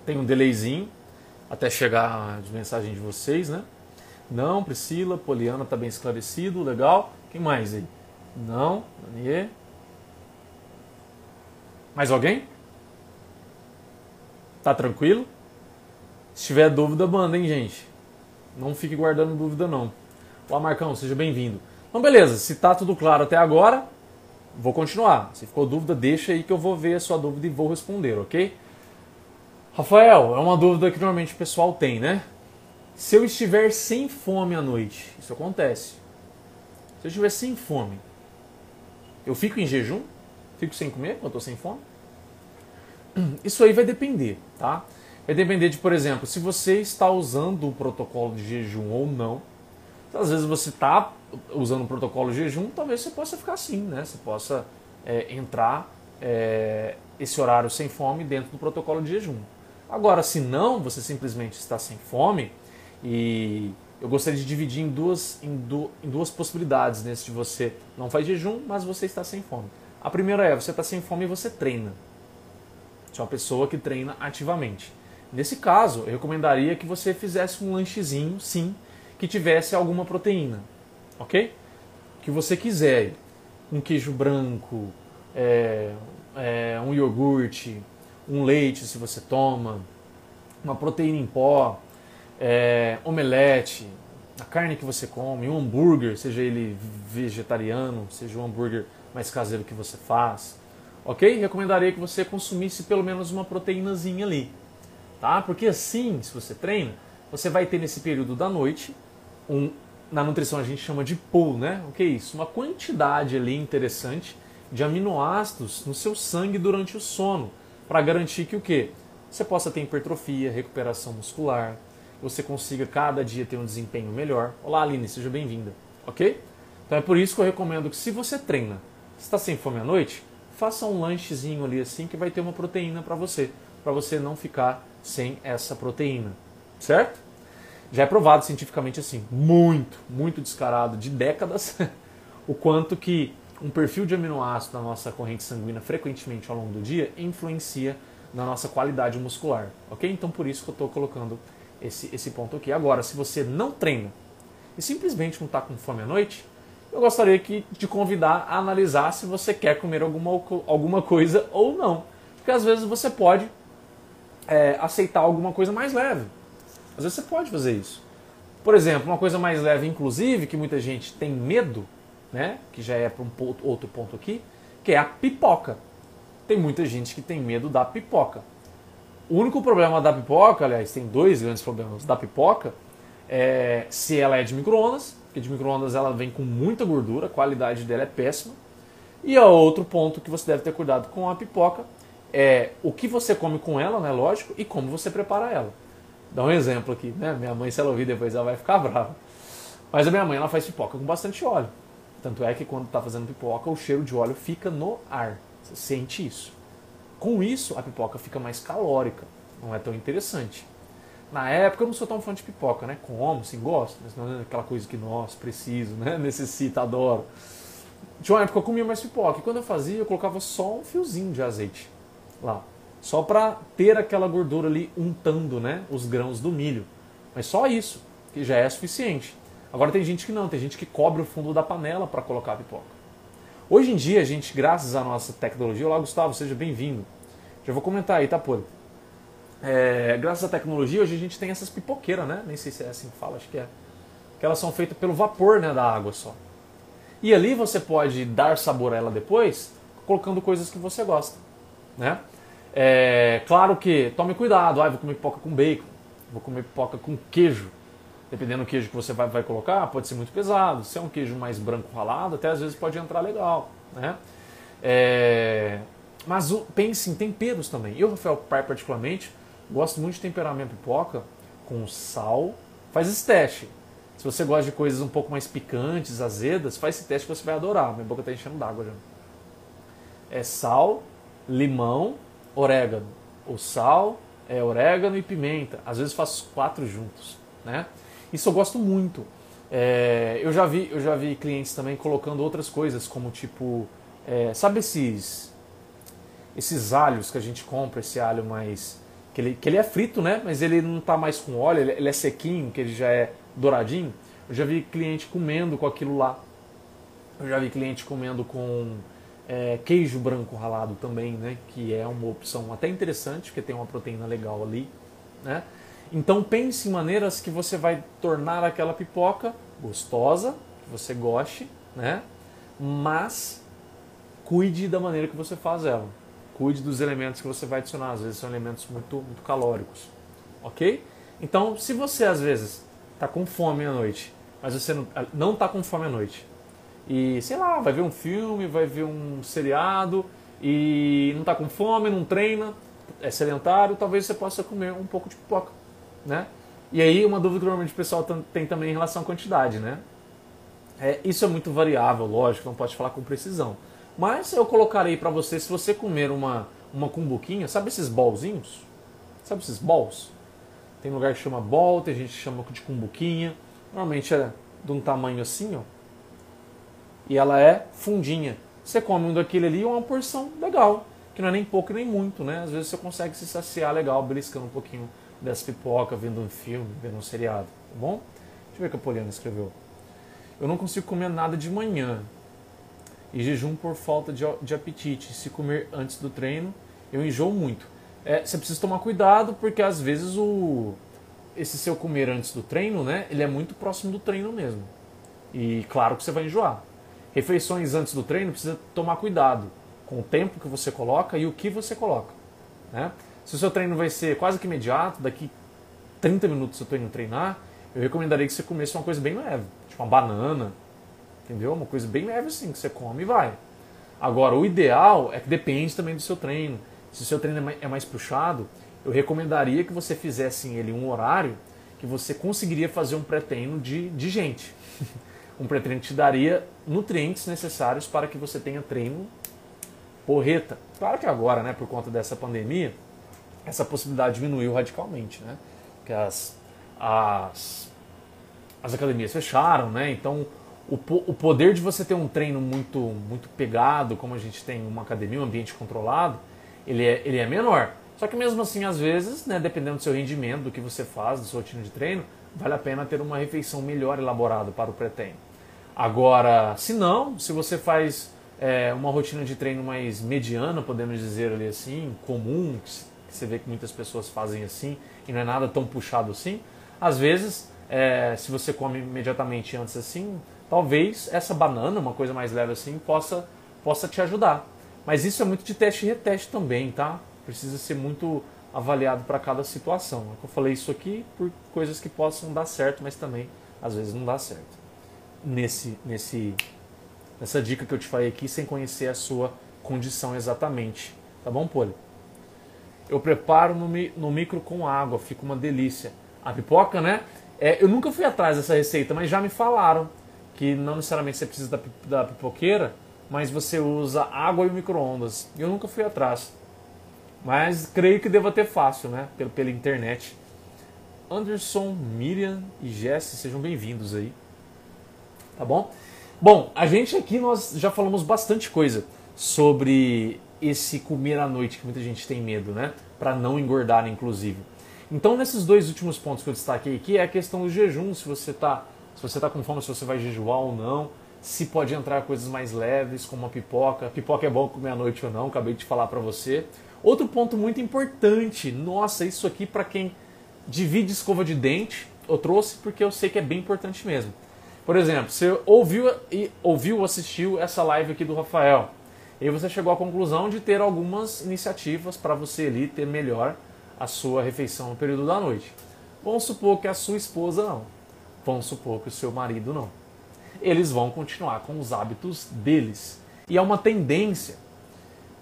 Speaker 1: Tem um delayzinho até chegar a mensagem de vocês, né? Não, Priscila, Poliana está bem esclarecido, legal. Quem mais aí? Não, Daniê. Mais alguém? Tá tranquilo? Se tiver dúvida, manda, hein, gente? Não fique guardando dúvida, não. Olá, Marcão, seja bem-vindo. Então, beleza, se tá tudo claro até agora, vou continuar. Se ficou dúvida, deixa aí que eu vou ver a sua dúvida e vou responder, ok? Rafael, é uma dúvida que normalmente o pessoal tem, né? Se eu estiver sem fome à noite, isso acontece. Se eu estiver sem fome, eu fico em jejum? Fico sem comer quando estou sem fome? [clears throat] Isso aí vai depender, tá? Vai depender de, por exemplo, se você está usando o protocolo de jejum ou não. Às vezes você está usando o protocolo de jejum, talvez você possa ficar assim, né? Você possa é, entrar é, esse horário sem fome dentro do protocolo de jejum. Agora, se não, você simplesmente está sem fome e eu gostaria de dividir em duas, em, em duas possibilidades nesse de você não faz jejum, mas você está sem fome. A primeira é você está sem fome e você treina. Você é uma pessoa que treina ativamente. Nesse caso, eu recomendaria que você fizesse um lanchezinho, sim, que tivesse alguma proteína, ok? Que você quiser, um queijo branco, é, é, um iogurte, um leite se você toma, uma proteína em pó, é, omelete, a carne que você come, um hambúrguer, seja ele vegetariano, seja um hambúrguer mais caseiro que você faz, ok? Recomendaria que você consumisse pelo menos uma proteínazinha ali, tá? Porque assim, se você treina, você vai ter nesse período da noite um, na nutrição a gente chama de pool, né? O que é isso? Uma quantidade ali interessante de aminoácidos no seu sangue durante o sono, para garantir que o quê? Você possa ter hipertrofia, recuperação muscular, você consiga cada dia ter um desempenho melhor. Olá, Aline, seja bem-vinda, ok? Então é por isso que eu recomendo que se você treina, está sem fome à noite, faça um lanchezinho ali assim que vai ter uma proteína para você, para você não ficar sem essa proteína, certo? Já é provado cientificamente assim, muito, muito descarado, de décadas, [laughs] o quanto que um perfil de aminoácido na nossa corrente sanguínea frequentemente ao longo do dia influencia na nossa qualidade muscular, ok? Então por isso que eu estou colocando esse, esse ponto aqui. Agora, se você não treina e simplesmente não está com fome à noite, eu gostaria que, de convidar a analisar se você quer comer alguma, alguma coisa ou não. Porque às vezes você pode é, aceitar alguma coisa mais leve. Às vezes você pode fazer isso. Por exemplo, uma coisa mais leve, inclusive, que muita gente tem medo, né? que já é para um ponto, outro ponto aqui, que é a pipoca. Tem muita gente que tem medo da pipoca. O único problema da pipoca, aliás, tem dois grandes problemas da pipoca, é se ela é de microondas, porque de microondas ela vem com muita gordura, a qualidade dela é péssima. E outro ponto que você deve ter cuidado com a pipoca é o que você come com ela, né, lógico, e como você prepara ela. Dá um exemplo aqui, né? Minha mãe, se ela ouvir depois, ela vai ficar [laughs] brava. Mas a minha mãe, ela faz pipoca com bastante óleo. Tanto é que quando está fazendo pipoca, o cheiro de óleo fica no ar. Você sente isso. Com isso, a pipoca fica mais calórica, não é tão interessante. Na época eu não sou tão fã de pipoca, né? Como, sim, gosto, mas não é aquela coisa que, nossa, preciso, né? [laughs] Necessita, adoro. Tinha uma época eu comia mais pipoca, e quando eu fazia, eu colocava só um fiozinho de azeite lá. Só para ter aquela gordura ali untando, né? Os grãos do milho. Mas só isso, que já é suficiente. Agora tem gente que não, tem gente que cobre o fundo da panela para colocar a pipoca. Hoje em dia, a gente, graças à nossa tecnologia, olá Gustavo, seja bem-vindo. Já vou comentar aí, tá, Pô? É, graças à tecnologia, hoje a gente tem essas pipoqueiras, né? Nem sei se é assim que fala, acho que é. Que elas são feitas pelo vapor né, da água só. E ali você pode dar sabor a ela depois, colocando coisas que você gosta, né? É, claro que tome cuidado, ah, vou comer pipoca com bacon, vou comer pipoca com queijo dependendo do queijo que você vai, vai colocar, pode ser muito pesado. Se é um queijo mais branco ralado, até às vezes pode entrar legal. Né? É... Mas pense em temperos também. Eu, Rafael Pai, particularmente, gosto muito de temperar minha pipoca com sal. Faz esse teste. Se você gosta de coisas um pouco mais picantes, azedas, faz esse teste que você vai adorar. Minha boca está enchendo d'água já. É sal, limão, orégano. O sal é orégano e pimenta. Às vezes faço quatro juntos. Né? Isso eu gosto muito. É, eu, já vi, eu já vi clientes também colocando outras coisas, como tipo, é, sabe esses, esses alhos que a gente compra, esse alho mais. Que ele, que ele é frito, né? Mas ele não está mais com óleo, ele, ele é sequinho, que ele já é douradinho. Eu já vi cliente comendo com aquilo lá. Eu já vi cliente comendo com é, queijo branco ralado também, né? Que é uma opção até interessante, porque tem uma proteína legal ali, né? Então pense em maneiras que você vai tornar aquela pipoca gostosa, que você goste, né? Mas cuide da maneira que você faz ela. Cuide dos elementos que você vai adicionar. Às vezes são elementos muito, muito calóricos, ok? Então, se você às vezes está com fome à noite, mas você não está com fome à noite, e sei lá, vai ver um filme, vai ver um seriado e não está com fome, não treina, é sedentário, talvez você possa comer um pouco de pipoca né? E aí uma dúvida que normalmente o pessoal tem também em relação à quantidade, né? É, isso é muito variável, lógico, não pode falar com precisão. Mas eu colocarei para você, se você comer uma, uma cumbuquinha, sabe esses bolzinhos? Sabe esses balls? Tem lugar que chama bol, tem gente que chama de cumbuquinha. Normalmente é de um tamanho assim, ó. E ela é fundinha. Você come um daquele ali, é uma porção legal. Que não é nem pouco nem muito, né? Às vezes você consegue se saciar legal, beliscando um pouquinho dessa pipoca, vendo um filme, vendo um seriado, tá bom? Deixa eu ver o que a Poliana escreveu. Eu não consigo comer nada de manhã. E jejum por falta de, de apetite. Se comer antes do treino, eu enjoo muito. É, você precisa tomar cuidado porque às vezes o esse seu comer antes do treino, né, ele é muito próximo do treino mesmo. E claro que você vai enjoar. Refeições antes do treino precisa tomar cuidado com o tempo que você coloca e o que você coloca. Né? Se o seu treino vai ser quase que imediato, daqui 30 minutos eu estou indo treinar, eu recomendaria que você comesse uma coisa bem leve, tipo uma banana, entendeu? Uma coisa bem leve assim, que você come e vai. Agora, o ideal é que depende também do seu treino. Se o seu treino é mais é puxado, eu recomendaria que você fizesse ele um horário que você conseguiria fazer um pré-treino de, de gente. [laughs] um pré-treino te daria nutrientes necessários para que você tenha treino porreta. Claro que agora, né, por conta dessa pandemia, essa possibilidade diminuiu radicalmente, né? Que as, as, as academias fecharam, né? Então o, o poder de você ter um treino muito, muito pegado, como a gente tem uma academia, um ambiente controlado, ele é, ele é menor. Só que mesmo assim, às vezes, né, dependendo do seu rendimento, do que você faz, do seu rotina de treino, vale a pena ter uma refeição melhor elaborada para o pré-treino. Agora, se não, se você faz é, uma rotina de treino mais mediana, podemos dizer ali assim, comum, que você vê que muitas pessoas fazem assim, e não é nada tão puxado assim, às vezes, é, se você come imediatamente antes assim, talvez essa banana, uma coisa mais leve assim, possa, possa te ajudar. Mas isso é muito de teste e reteste também, tá? Precisa ser muito avaliado para cada situação. É eu falei isso aqui por coisas que possam dar certo, mas também às vezes não dá certo. Nesse, nesse, nessa dica que eu te falei aqui, sem conhecer a sua condição exatamente. Tá bom, Poli? Eu preparo no, no micro com água, fica uma delícia. A pipoca, né? É, eu nunca fui atrás dessa receita, mas já me falaram que não necessariamente você precisa da, da pipoqueira, mas você usa água e micro-ondas. Eu nunca fui atrás. Mas creio que deva ter fácil, né? Pela, pela internet. Anderson, Miriam e Jesse, sejam bem-vindos aí. Tá bom? Bom, a gente aqui nós já falamos bastante coisa sobre esse comer à noite que muita gente tem medo, né? Para não engordar, inclusive. Então, nesses dois últimos pontos que eu destaquei aqui é a questão do jejum, se você está se você tá com fome, se você vai jejuar ou não, se pode entrar coisas mais leves, como a pipoca. Pipoca é bom comer à noite ou não, acabei de falar para você. Outro ponto muito importante, nossa, isso aqui para quem divide escova de dente, eu trouxe porque eu sei que é bem importante mesmo. Por exemplo, você ouviu e ouviu assistiu essa live aqui do Rafael, e você chegou à conclusão de ter algumas iniciativas para você ali ter melhor a sua refeição no período da noite. Vamos supor que a sua esposa não. Vamos supor que o seu marido não. Eles vão continuar com os hábitos deles. E é uma tendência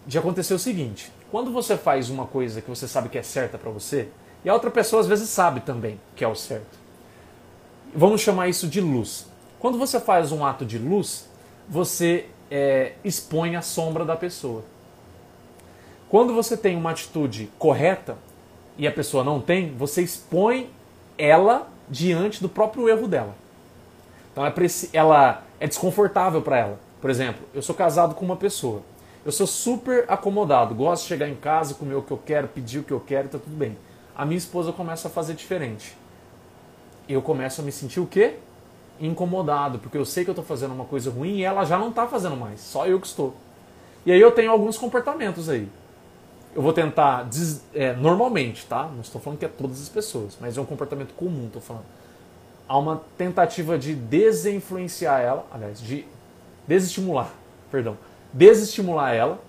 Speaker 1: de acontecer o seguinte: quando você faz uma coisa que você sabe que é certa para você, e a outra pessoa às vezes sabe também que é o certo. Vamos chamar isso de luz. Quando você faz um ato de luz, você é, expõe a sombra da pessoa. Quando você tem uma atitude correta e a pessoa não tem, você expõe ela diante do próprio erro dela. Então ela é desconfortável para ela. Por exemplo, eu sou casado com uma pessoa. Eu sou super acomodado, gosto de chegar em casa, comer o que eu quero, pedir o que eu quero, tá tudo bem. A minha esposa começa a fazer diferente. Eu começo a me sentir o quê? Incomodado, porque eu sei que eu estou fazendo uma coisa ruim e ela já não está fazendo mais, só eu que estou. E aí eu tenho alguns comportamentos aí. Eu vou tentar, é, normalmente, tá? Não estou falando que é todas as pessoas, mas é um comportamento comum, estou falando. Há uma tentativa de desinfluenciar ela, aliás, de desestimular, perdão, desestimular ela,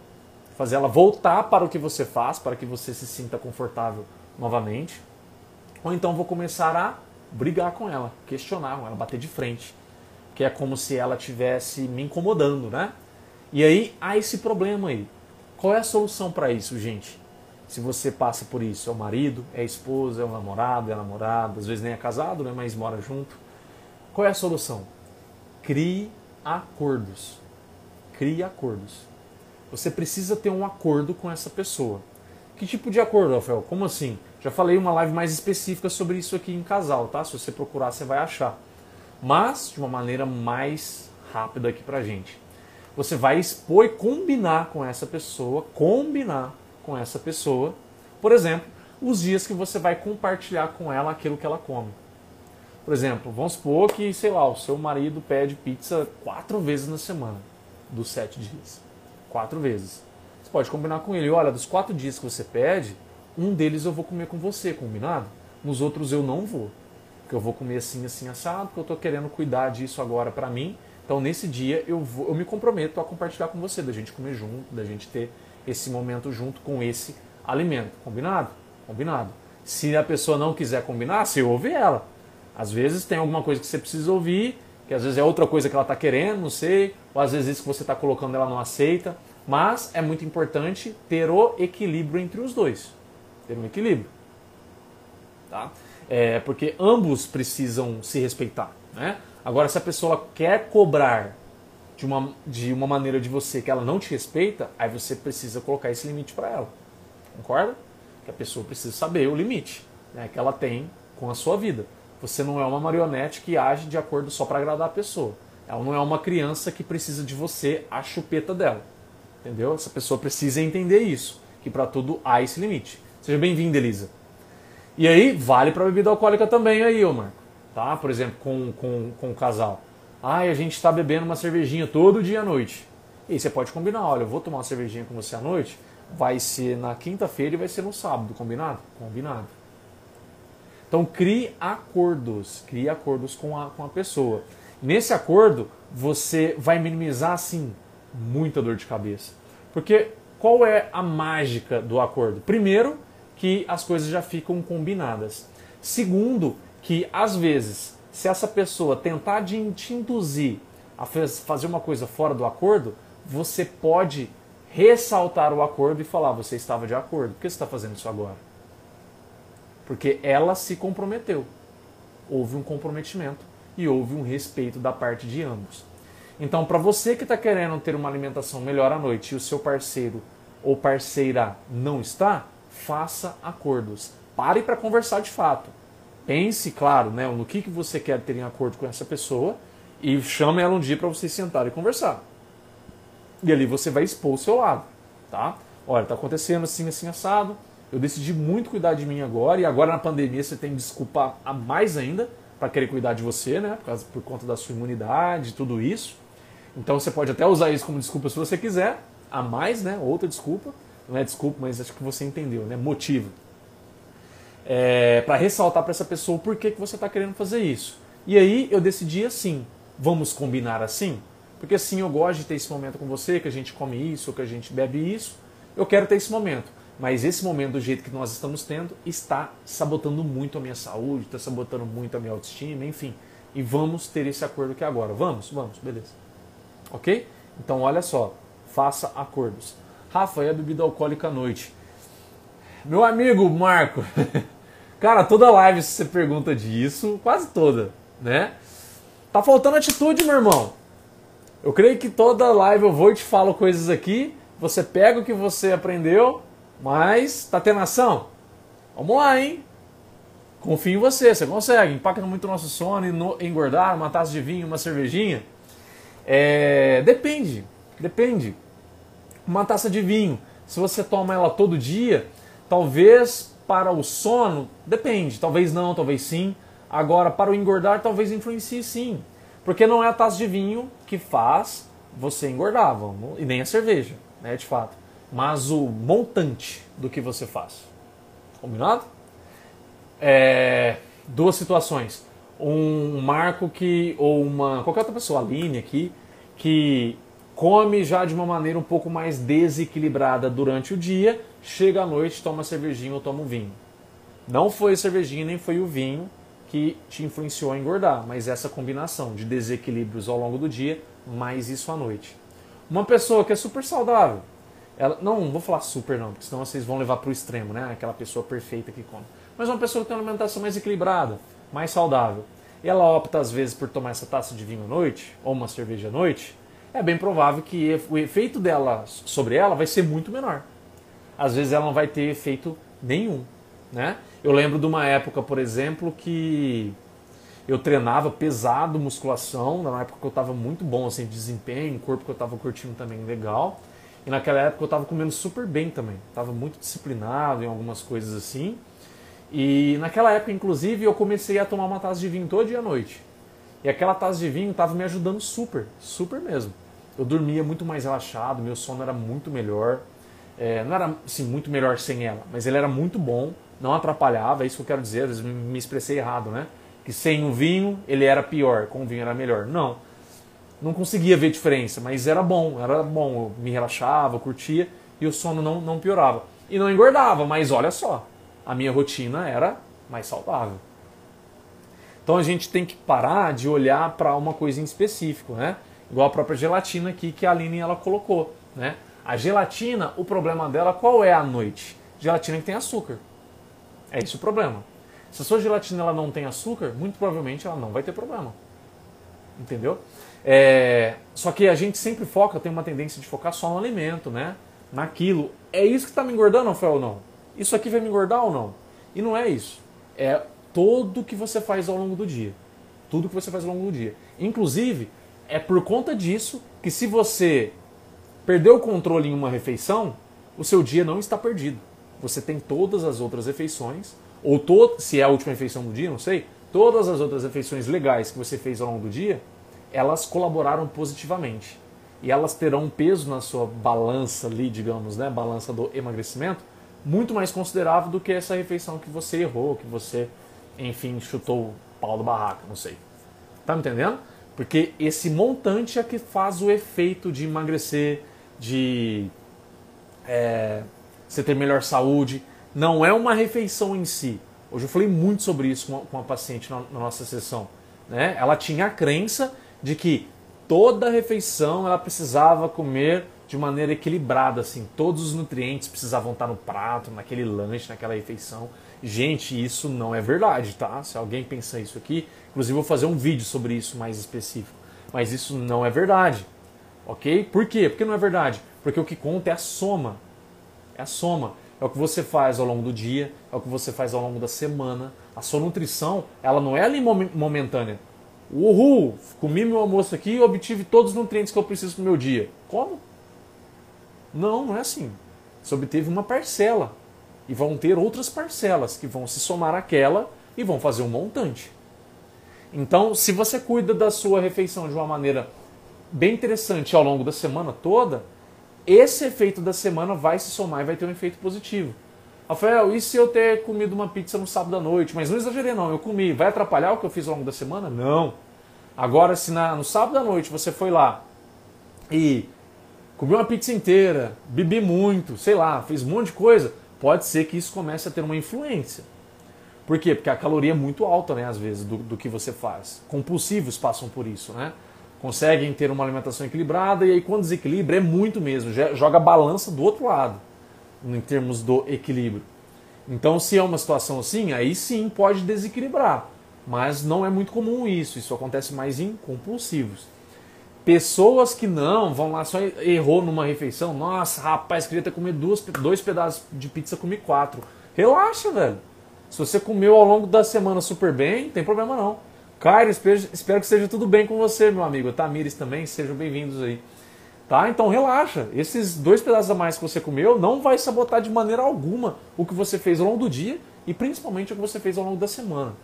Speaker 1: fazer ela voltar para o que você faz, para que você se sinta confortável novamente. Ou então vou começar a brigar com ela, questionar com ela, bater de frente, que é como se ela tivesse me incomodando, né? E aí há esse problema aí. Qual é a solução para isso, gente? Se você passa por isso, é o marido, é a esposa, é o namorado, é a namorada, às vezes nem é casado, né, mas mora junto. Qual é a solução? Crie acordos crie acordos. você precisa ter um acordo com essa pessoa. Que tipo de acordo, Rafael? Como assim? Já falei uma live mais específica sobre isso aqui em casal, tá? Se você procurar, você vai achar. Mas de uma maneira mais rápida aqui pra gente. Você vai expor e combinar com essa pessoa, combinar com essa pessoa, por exemplo, os dias que você vai compartilhar com ela aquilo que ela come. Por exemplo, vamos supor que, sei lá, o seu marido pede pizza quatro vezes na semana, dos sete dias. Quatro vezes. Você pode combinar com ele, olha, dos quatro dias que você pede, um deles eu vou comer com você, combinado? Nos outros eu não vou. Porque eu vou comer assim, assim, assado, porque eu estou querendo cuidar disso agora para mim. Então, nesse dia, eu, vou, eu me comprometo a compartilhar com você, da gente comer junto, da gente ter esse momento junto com esse alimento. Combinado? Combinado. Se a pessoa não quiser combinar, você ouve ela. Às vezes tem alguma coisa que você precisa ouvir, que às vezes é outra coisa que ela está querendo, não sei, ou às vezes isso que você está colocando ela não aceita. Mas é muito importante ter o equilíbrio entre os dois. Ter um equilíbrio. Tá? É, porque ambos precisam se respeitar. Né? Agora, se a pessoa quer cobrar de uma, de uma maneira de você que ela não te respeita, aí você precisa colocar esse limite para ela. Concorda? Que a pessoa precisa saber o limite né, que ela tem com a sua vida. Você não é uma marionete que age de acordo só para agradar a pessoa. Ela não é uma criança que precisa de você a chupeta dela. Entendeu? Essa pessoa precisa entender isso, que para tudo há esse limite. Seja bem-vinda, Elisa. E aí, vale para bebida alcoólica também aí, ô Marco. Tá? Por exemplo, com, com, com o casal. Ai, a gente está bebendo uma cervejinha todo dia à noite. E você pode combinar, olha, eu vou tomar uma cervejinha com você à noite, vai ser na quinta-feira e vai ser no sábado, combinado? Combinado. Então crie acordos, crie acordos com a, com a pessoa. Nesse acordo, você vai minimizar, assim, muita dor de cabeça. Porque qual é a mágica do acordo? Primeiro, que as coisas já ficam combinadas. Segundo, que às vezes, se essa pessoa tentar te induzir a fazer uma coisa fora do acordo, você pode ressaltar o acordo e falar: você estava de acordo, por que você está fazendo isso agora? Porque ela se comprometeu. Houve um comprometimento e houve um respeito da parte de ambos. Então, para você que está querendo ter uma alimentação melhor à noite e o seu parceiro ou parceira não está, faça acordos. Pare para conversar de fato. Pense, claro, né, no que, que você quer ter em acordo com essa pessoa e chame ela um dia para vocês sentarem e conversar. E ali você vai expor o seu lado, tá? Olha, está acontecendo assim, assim, assado. Eu decidi muito cuidar de mim agora e agora na pandemia você tem desculpa a mais ainda para querer cuidar de você, né? Por, causa, por conta da sua imunidade, tudo isso. Então você pode até usar isso como desculpa se você quiser, a mais, né? Outra desculpa. Não é desculpa, mas acho que você entendeu, né? Motivo. É, para ressaltar para essa pessoa o porquê que você está querendo fazer isso. E aí eu decidi assim, vamos combinar assim? Porque assim eu gosto de ter esse momento com você, que a gente come isso, que a gente bebe isso. Eu quero ter esse momento. Mas esse momento, do jeito que nós estamos tendo, está sabotando muito a minha saúde, está sabotando muito a minha autoestima, enfim. E vamos ter esse acordo aqui agora. Vamos? Vamos, beleza. Ok? Então olha só, faça acordos. Rafa, e a bebida alcoólica à noite? Meu amigo Marco, [laughs] cara, toda live você pergunta disso, quase toda, né? Tá faltando atitude, meu irmão. Eu creio que toda live eu vou e te falo coisas aqui, você pega o que você aprendeu, mas tá tendo ação? Vamos lá, hein? Confio em você, você consegue. Impacta muito o nosso sono, engordar, uma taça de vinho, uma cervejinha. É, depende, depende. Uma taça de vinho, se você toma ela todo dia, talvez para o sono, depende, talvez não, talvez sim. Agora, para o engordar, talvez influencie sim. Porque não é a taça de vinho que faz você engordar, vamos, e nem a cerveja, né, de fato. Mas o montante do que você faz. Combinado? É, duas situações um Marco que, ou uma qualquer outra pessoa, Aline aqui, que come já de uma maneira um pouco mais desequilibrada durante o dia, chega à noite, toma cervejinha ou toma um vinho. Não foi a cervejinha nem foi o vinho que te influenciou a engordar, mas essa combinação de desequilíbrios ao longo do dia, mais isso à noite. Uma pessoa que é super saudável, ela, não, vou falar super não, porque senão vocês vão levar para o extremo, né? Aquela pessoa perfeita que come. Mas uma pessoa que tem uma alimentação mais equilibrada, mais saudável. E ela opta às vezes por tomar essa taça de vinho à noite, ou uma cerveja à noite, é bem provável que o efeito dela sobre ela vai ser muito menor. Às vezes ela não vai ter efeito nenhum, né? Eu lembro de uma época, por exemplo, que eu treinava pesado musculação, na época que eu estava muito bom assim, de desempenho, corpo que eu estava curtindo também legal. E naquela época eu estava comendo super bem também. Estava muito disciplinado em algumas coisas assim. E naquela época, inclusive, eu comecei a tomar uma taça de vinho todo dia à noite. E aquela taça de vinho estava me ajudando super, super mesmo. Eu dormia muito mais relaxado, meu sono era muito melhor. É, não era assim, muito melhor sem ela, mas ele era muito bom, não atrapalhava, é isso que eu quero dizer, às vezes me expressei errado, né? Que sem o vinho ele era pior, com o vinho era melhor. Não, não conseguia ver diferença, mas era bom, era bom, eu me relaxava, curtia e o sono não, não piorava. E não engordava, mas olha só, a minha rotina era mais saudável. Então a gente tem que parar de olhar para uma coisa em específico, né? Igual a própria gelatina aqui que a Aline ela colocou, né? A gelatina, o problema dela qual é à noite? Gelatina que tem açúcar. É esse o problema. Se a sua gelatina ela não tem açúcar, muito provavelmente ela não vai ter problema. Entendeu? É, só que a gente sempre foca, tem uma tendência de focar só no alimento, né? Naquilo. É isso que está me engordando, Rafael, ou não? Isso aqui vai me engordar ou não? E não é isso. É todo que você faz ao longo do dia. Tudo que você faz ao longo do dia. Inclusive, é por conta disso que se você perdeu o controle em uma refeição, o seu dia não está perdido. Você tem todas as outras refeições, ou to se é a última refeição do dia, não sei, todas as outras refeições legais que você fez ao longo do dia, elas colaboraram positivamente. E elas terão um peso na sua balança ali, digamos, né, balança do emagrecimento, muito mais considerável do que essa refeição que você errou, que você, enfim, chutou o pau do barraco, não sei. Tá me entendendo? Porque esse montante é que faz o efeito de emagrecer, de é, você ter melhor saúde. Não é uma refeição em si. Hoje eu falei muito sobre isso com a, com a paciente na, na, nossa sessão. Né? Ela tinha a crença de que toda refeição ela precisava comer de maneira equilibrada, assim, todos os nutrientes precisavam estar no prato, naquele lanche, naquela refeição. Gente, isso não é verdade, tá? Se alguém pensa isso aqui, inclusive vou fazer um vídeo sobre isso mais específico. Mas isso não é verdade, ok? Por quê? Porque não é verdade? Porque o que conta é a soma. É a soma. É o que você faz ao longo do dia, é o que você faz ao longo da semana. A sua nutrição, ela não é ali momentânea. Uhul! Comi meu almoço aqui e obtive todos os nutrientes que eu preciso no meu dia. Como? Não, não é assim. Você obteve uma parcela e vão ter outras parcelas que vão se somar àquela e vão fazer um montante. Então, se você cuida da sua refeição de uma maneira bem interessante ao longo da semana toda, esse efeito da semana vai se somar e vai ter um efeito positivo. Rafael, e se eu ter comido uma pizza no sábado à noite? Mas não exagerei não, eu comi. Vai atrapalhar o que eu fiz ao longo da semana? Não. Agora, se na, no sábado à noite você foi lá e comeu uma pizza inteira, bebi muito, sei lá, fez um monte de coisa, pode ser que isso comece a ter uma influência. Por quê? Porque a caloria é muito alta, né, às vezes, do, do que você faz. Compulsivos passam por isso, né? Conseguem ter uma alimentação equilibrada e aí quando desequilibra é muito mesmo, joga a balança do outro lado, em termos do equilíbrio. Então, se é uma situação assim, aí sim pode desequilibrar. Mas não é muito comum isso, isso acontece mais em compulsivos. Pessoas que não, vão lá, só errou numa refeição. Nossa, rapaz, queria ter comido duas, dois pedaços de pizza, comi quatro. Relaxa, velho. Se você comeu ao longo da semana super bem, não tem problema não. Cairo, espero, que seja tudo bem com você, meu amigo. Tamires também, sejam bem-vindos aí. Tá? Então relaxa. Esses dois pedaços a mais que você comeu não vai sabotar de maneira alguma o que você fez ao longo do dia e principalmente o que você fez ao longo da semana.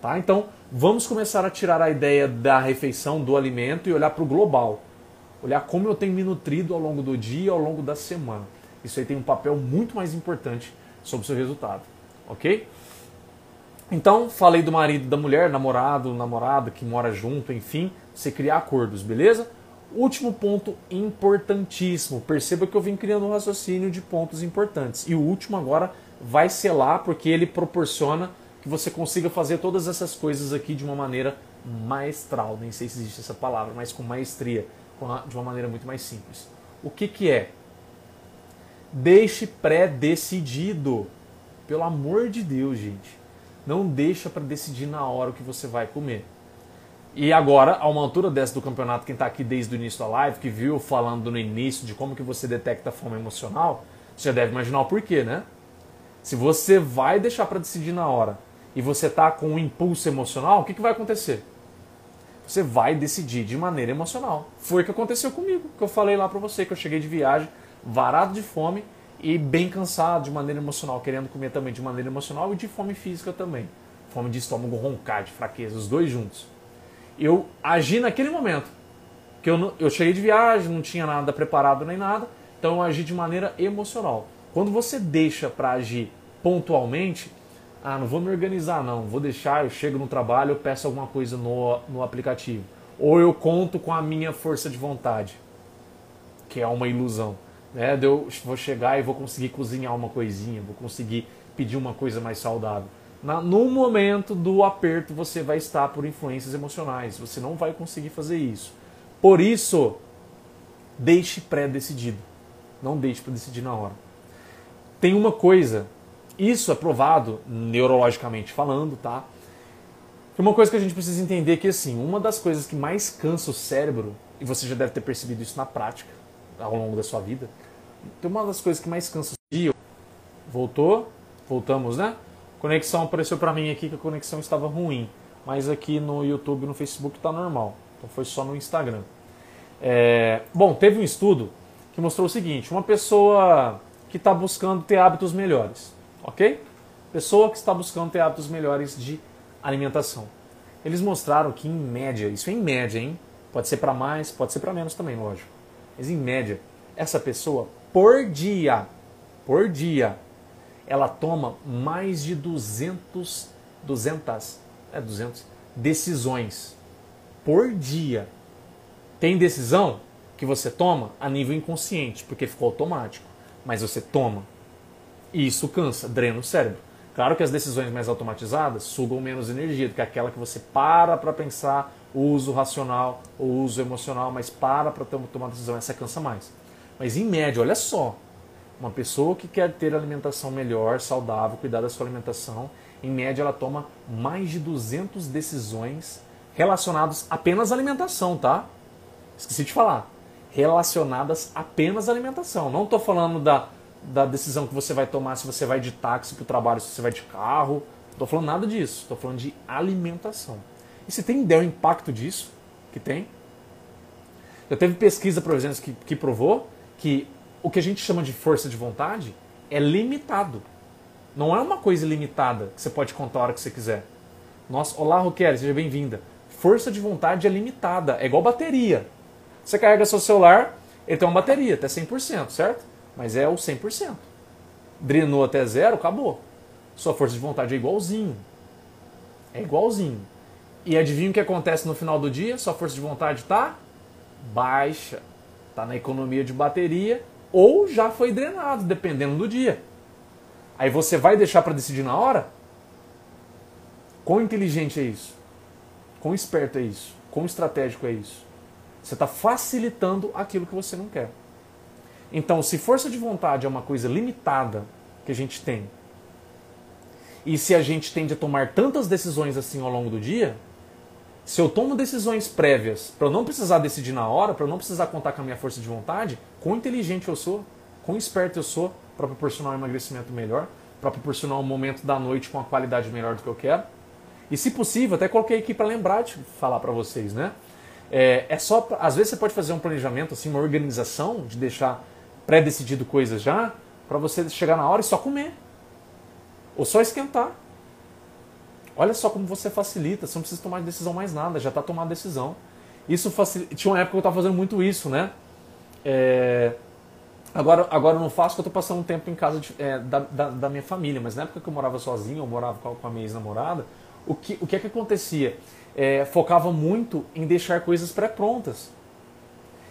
Speaker 1: Tá? Então, vamos começar a tirar a ideia da refeição, do alimento e olhar para o global. Olhar como eu tenho me nutrido ao longo do dia e ao longo da semana. Isso aí tem um papel muito mais importante sobre o seu resultado. Ok? Então, falei do marido da mulher, namorado, namorada que mora junto, enfim, você criar acordos, beleza? Último ponto importantíssimo. Perceba que eu vim criando um raciocínio de pontos importantes. E o último agora vai lá porque ele proporciona que você consiga fazer todas essas coisas aqui de uma maneira maestral, nem sei se existe essa palavra, mas com maestria, de uma maneira muito mais simples. O que, que é? Deixe pré-decidido. Pelo amor de Deus, gente. Não deixa para decidir na hora o que você vai comer. E agora, a uma altura dessa do campeonato, quem está aqui desde o início da live, que viu falando no início de como que você detecta a fome emocional, você já deve imaginar o porquê, né? Se você vai deixar para decidir na hora e você está com um impulso emocional, o que, que vai acontecer? Você vai decidir de maneira emocional. Foi o que aconteceu comigo, que eu falei lá para você, que eu cheguei de viagem, varado de fome e bem cansado de maneira emocional, querendo comer também de maneira emocional e de fome física também. Fome de estômago roncar, de fraqueza, os dois juntos. Eu agi naquele momento, que eu, eu cheguei de viagem, não tinha nada preparado nem nada, então eu agi de maneira emocional. Quando você deixa para agir pontualmente, ah, não vou me organizar não, vou deixar, eu chego no trabalho, eu peço alguma coisa no, no aplicativo. Ou eu conto com a minha força de vontade, que é uma ilusão. Né? Eu vou chegar e vou conseguir cozinhar uma coisinha, vou conseguir pedir uma coisa mais saudável. Na, no momento do aperto, você vai estar por influências emocionais, você não vai conseguir fazer isso. Por isso, deixe pré-decidido. Não deixe para decidir na hora. Tem uma coisa isso é provado neurologicamente falando, tá? Tem uma coisa que a gente precisa entender que assim, uma das coisas que mais cansa o cérebro, e você já deve ter percebido isso na prática ao longo da sua vida, tem uma das coisas que mais cansa o cérebro. Voltou? Voltamos, né? Conexão apareceu para mim aqui que a conexão estava ruim, mas aqui no YouTube e no Facebook está normal. Então foi só no Instagram. É... Bom, teve um estudo que mostrou o seguinte: uma pessoa que está buscando ter hábitos melhores ok? Pessoa que está buscando ter hábitos melhores de alimentação. Eles mostraram que em média, isso é em média, hein? Pode ser para mais, pode ser para menos também, lógico. Mas em média, essa pessoa por dia, por dia, ela toma mais de 200, 200, é 200 decisões por dia. Tem decisão que você toma a nível inconsciente, porque ficou automático, mas você toma. E isso cansa, drena o cérebro. Claro que as decisões mais automatizadas sugam menos energia do que aquela que você para para pensar o uso racional, o uso emocional, mas para para tomar decisão, essa cansa mais. Mas em média, olha só, uma pessoa que quer ter alimentação melhor, saudável, cuidar da sua alimentação, em média ela toma mais de 200 decisões relacionadas apenas à alimentação, tá? Esqueci de falar. Relacionadas apenas à alimentação. Não estou falando da da decisão que você vai tomar se você vai de táxi para o trabalho, se você vai de carro. Não estou falando nada disso. Estou falando de alimentação. E você tem ideia do impacto disso? Que tem? Já teve pesquisa, por exemplo, que, que provou que o que a gente chama de força de vontade é limitado. Não é uma coisa ilimitada que você pode contar a hora que você quiser. Nossa, olá, Roquel, seja bem-vinda. Força de vontade é limitada, é igual bateria. Você carrega seu celular, ele tem uma bateria até 100%, certo? Mas é o 100%. Drenou até zero, acabou. Sua força de vontade é igualzinho. É igualzinho. E adivinha o que acontece no final do dia? Sua força de vontade está baixa. Está na economia de bateria ou já foi drenado, dependendo do dia. Aí você vai deixar para decidir na hora? Quão inteligente é isso? Quão esperto é isso? Quão estratégico é isso? Você está facilitando aquilo que você não quer. Então, se força de vontade é uma coisa limitada que a gente tem, e se a gente tende a tomar tantas decisões assim ao longo do dia, se eu tomo decisões prévias para eu não precisar decidir na hora, para eu não precisar contar com a minha força de vontade, quão inteligente eu sou, quão esperto eu sou para proporcionar um emagrecimento melhor, para proporcionar um momento da noite com a qualidade melhor do que eu quero. E se possível, até coloquei aqui para lembrar de falar para vocês, né? É, é só, às vezes você pode fazer um planejamento, assim, uma organização de deixar pré-decidido coisas já, para você chegar na hora e só comer. Ou só esquentar. Olha só como você facilita, você não precisa tomar decisão mais nada, já está tomando decisão. Isso facilita. Tinha uma época que eu estava fazendo muito isso, né? É... Agora, agora eu não faço porque eu estou passando um tempo em casa de, é, da, da, da, minha família, mas na época que eu morava sozinho, eu morava com a minha ex-namorada, o que, o que é que acontecia? É, focava muito em deixar coisas pré-prontas.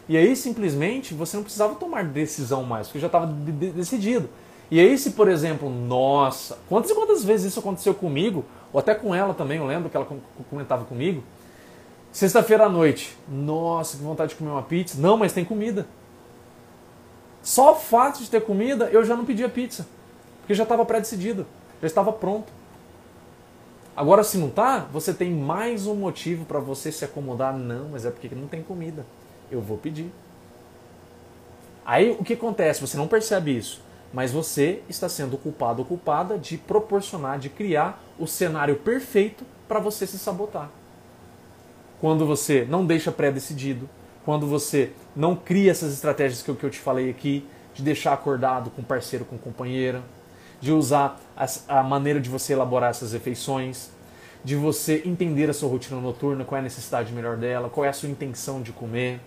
Speaker 1: E aí simplesmente você não precisava tomar decisão mais, porque já estava de de decidido. E aí se, por exemplo, nossa, quantas e quantas vezes isso aconteceu comigo, ou até com ela também, eu lembro que ela comentava comigo. Sexta-feira à noite, nossa, que vontade de comer uma pizza. Não, mas tem comida. Só o fato de ter comida, eu já não pedia pizza, porque já estava pré-decidido, já estava pronto. Agora, se não tá, você tem mais um motivo para você se acomodar. Não, mas é porque não tem comida. Eu vou pedir. Aí o que acontece? Você não percebe isso, mas você está sendo culpado ou culpada de proporcionar, de criar o cenário perfeito para você se sabotar. Quando você não deixa pré-decidido, quando você não cria essas estratégias que eu, que eu te falei aqui, de deixar acordado com parceiro, com companheira, de usar a, a maneira de você elaborar essas refeições, de você entender a sua rotina noturna, qual é a necessidade melhor dela, qual é a sua intenção de comer,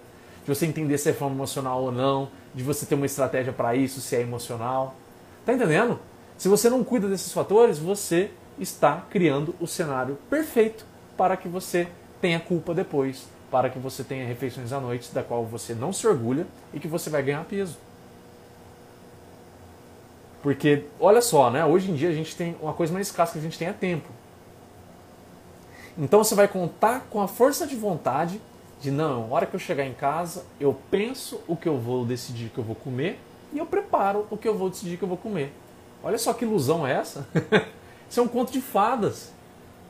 Speaker 1: de você entender se é fome emocional ou não, de você ter uma estratégia para isso, se é emocional. Tá entendendo? Se você não cuida desses fatores, você está criando o cenário perfeito para que você tenha culpa depois, para que você tenha refeições à noite da qual você não se orgulha e que você vai ganhar peso. Porque, olha só, né? Hoje em dia a gente tem uma coisa mais escassa que a gente tem é tempo. Então você vai contar com a força de vontade de não, hora que eu chegar em casa, eu penso o que eu vou decidir que eu vou comer e eu preparo o que eu vou decidir que eu vou comer. Olha só que ilusão é essa. [laughs] Isso é um conto de fadas.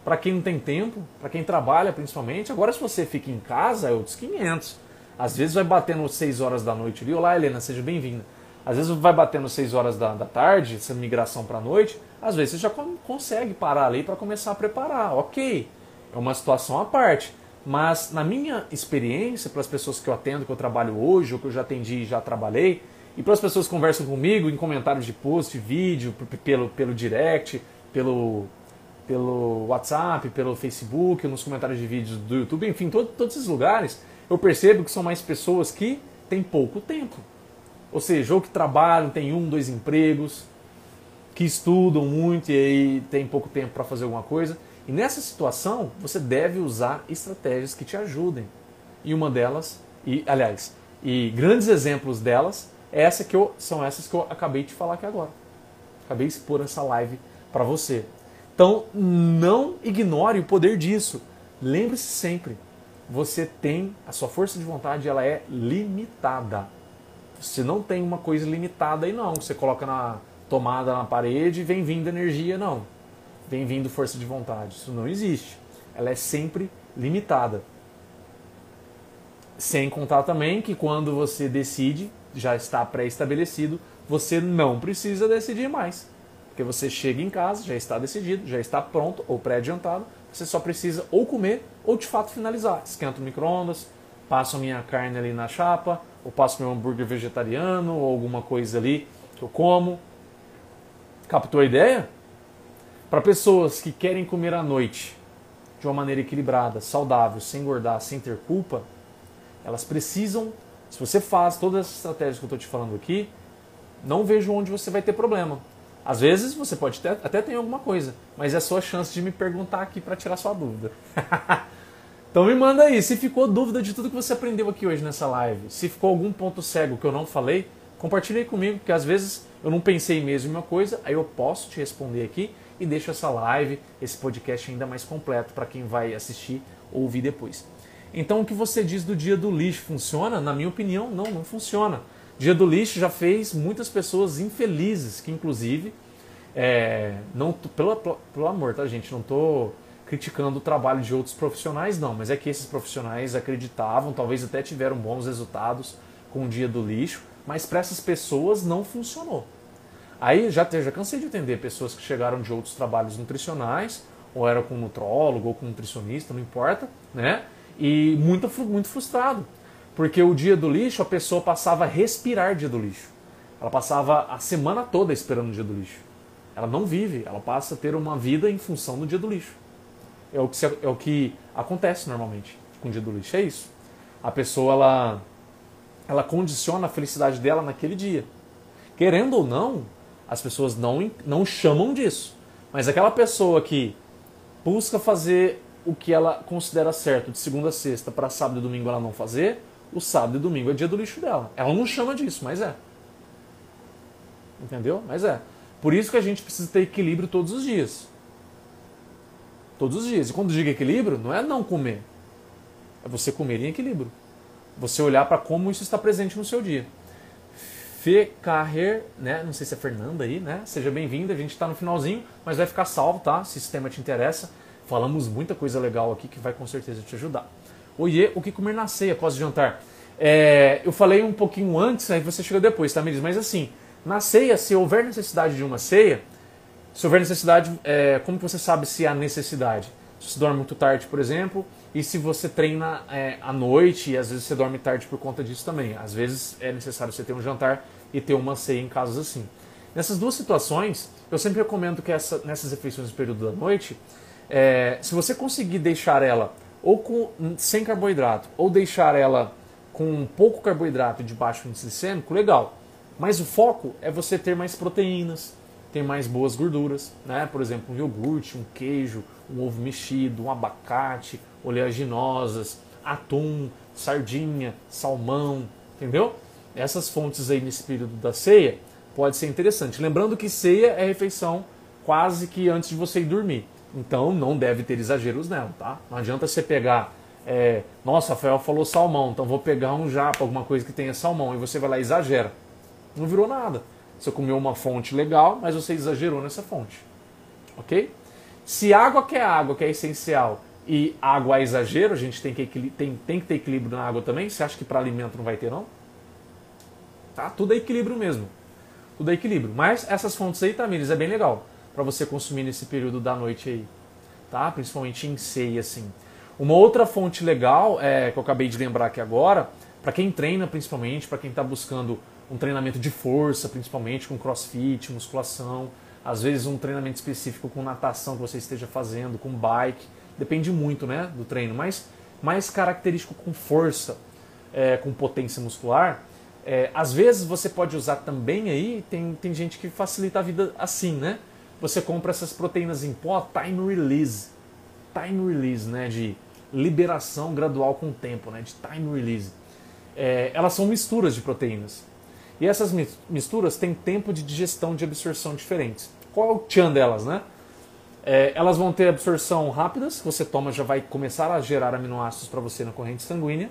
Speaker 1: Para quem não tem tempo, para quem trabalha principalmente. Agora, se você fica em casa, é outros 500. Às vezes vai batendo 6 horas da noite ali. Olá, Helena, seja bem-vinda. Às vezes vai batendo 6 horas da, da tarde, essa migração para a noite. Às vezes você já consegue parar ali para começar a preparar. Ok, é uma situação à parte. Mas na minha experiência, para as pessoas que eu atendo, que eu trabalho hoje, ou que eu já atendi e já trabalhei, e para as pessoas que conversam comigo em comentários de post, vídeo, pelo, pelo direct, pelo, pelo WhatsApp, pelo Facebook, nos comentários de vídeos do YouTube, enfim, todo, todos esses lugares, eu percebo que são mais pessoas que têm pouco tempo. Ou seja, ou que trabalham, têm um, dois empregos, que estudam muito e aí tem pouco tempo para fazer alguma coisa. E nessa situação, você deve usar estratégias que te ajudem. E uma delas, e aliás, e grandes exemplos delas, é essa que eu, são essas que eu acabei de falar aqui agora. Acabei de expor essa live para você. Então, não ignore o poder disso. Lembre-se sempre, você tem a sua força de vontade, ela é limitada. Você não tem uma coisa limitada aí não, você coloca na tomada na parede e vem vindo energia, não vem vindo força de vontade. Isso não existe. Ela é sempre limitada. Sem contar também que quando você decide, já está pré-estabelecido, você não precisa decidir mais. Porque você chega em casa, já está decidido, já está pronto ou pré-adiantado, você só precisa ou comer ou de fato finalizar. Esquenta o micro-ondas, passo a minha carne ali na chapa, ou passo meu hambúrguer vegetariano, ou alguma coisa ali que eu como. Captou a ideia? Para pessoas que querem comer à noite de uma maneira equilibrada, saudável, sem engordar, sem ter culpa, elas precisam, se você faz todas as estratégias que eu estou te falando aqui, não vejo onde você vai ter problema. Às vezes você pode ter, até ter alguma coisa, mas é a sua chance de me perguntar aqui para tirar sua dúvida. [laughs] então me manda aí, se ficou dúvida de tudo que você aprendeu aqui hoje nessa live, se ficou algum ponto cego que eu não falei, compartilhe aí comigo, porque às vezes eu não pensei mesmo em uma coisa, aí eu posso te responder aqui e deixo essa live, esse podcast ainda mais completo para quem vai assistir ou ouvir depois. Então, o que você diz do dia do lixo funciona? Na minha opinião, não, não funciona. Dia do lixo já fez muitas pessoas infelizes, que inclusive, é, não pelo, pelo amor, tá gente, não estou criticando o trabalho de outros profissionais, não, mas é que esses profissionais acreditavam, talvez até tiveram bons resultados com o dia do lixo, mas para essas pessoas não funcionou. Aí já, já cansei de entender pessoas que chegaram de outros trabalhos nutricionais, ou era com nutrólogo, ou com nutricionista, não importa, né? E muito, muito frustrado. Porque o dia do lixo, a pessoa passava a respirar dia do lixo. Ela passava a semana toda esperando o dia do lixo. Ela não vive, ela passa a ter uma vida em função do dia do lixo. É o que, se, é o que acontece normalmente com o dia do lixo. É isso. A pessoa, ela, ela condiciona a felicidade dela naquele dia. Querendo ou não, as pessoas não, não chamam disso. Mas aquela pessoa que busca fazer o que ela considera certo de segunda a sexta para sábado e domingo ela não fazer, o sábado e domingo é dia do lixo dela. Ela não chama disso, mas é. Entendeu? Mas é. Por isso que a gente precisa ter equilíbrio todos os dias. Todos os dias. E quando digo equilíbrio, não é não comer. É você comer em equilíbrio. Você olhar para como isso está presente no seu dia. Fê Carrer, né? Não sei se é Fernanda aí, né? Seja bem-vinda. A gente está no finalzinho, mas vai ficar salvo, tá? Se esse tema te interessa. Falamos muita coisa legal aqui que vai com certeza te ajudar. Oiê, o que comer na ceia após o jantar? É, eu falei um pouquinho antes, aí você chegou depois, tá, Miris? Mas assim, na ceia, se houver necessidade de uma ceia, se houver necessidade, é, como que você sabe se há necessidade? Se você dorme muito tarde, por exemplo, e se você treina é, à noite e às vezes você dorme tarde por conta disso também. Às vezes é necessário você ter um jantar e ter uma ceia em casos assim. Nessas duas situações, eu sempre recomendo que essa, nessas refeições no período da noite, é, se você conseguir deixar ela ou com, sem carboidrato, ou deixar ela com pouco carboidrato de baixo índice glicêmico, legal. Mas o foco é você ter mais proteínas, ter mais boas gorduras, né? Por exemplo, um iogurte, um queijo, um ovo mexido, um abacate, oleaginosas, atum, sardinha, salmão, entendeu? Essas fontes aí nesse período da ceia pode ser interessante. Lembrando que ceia é refeição quase que antes de você ir dormir. Então não deve ter exageros nela, tá? Não adianta você pegar, é, nossa, Rafael falou salmão, então vou pegar um japa, alguma coisa que tenha salmão, e você vai lá e exagera. Não virou nada. Você comeu uma fonte legal, mas você exagerou nessa fonte. Ok? Se água que é água, que é essencial, e água é exagero, a gente tem que, tem, tem que ter equilíbrio na água também. Você acha que para alimento não vai ter, não? Tá? Tudo é equilíbrio mesmo. Tudo é equilíbrio. Mas essas fontes aí, Tamires, é bem legal para você consumir nesse período da noite aí. Tá? Principalmente em ceia, assim. Uma outra fonte legal, é, que eu acabei de lembrar aqui agora, para quem treina principalmente, para quem está buscando um treinamento de força, principalmente com crossfit, musculação, às vezes um treinamento específico com natação que você esteja fazendo, com bike, depende muito né, do treino, mas mais característico com força, é, com potência muscular, é, às vezes você pode usar também aí, tem, tem gente que facilita a vida assim, né? Você compra essas proteínas em pó time release. Time release, né? De liberação gradual com o tempo, né? De time release. É, elas são misturas de proteínas. E essas misturas têm tempo de digestão de absorção diferentes. Qual é o tchan delas, né? É, elas vão ter absorção rápidas, você toma já vai começar a gerar aminoácidos para você na corrente sanguínea,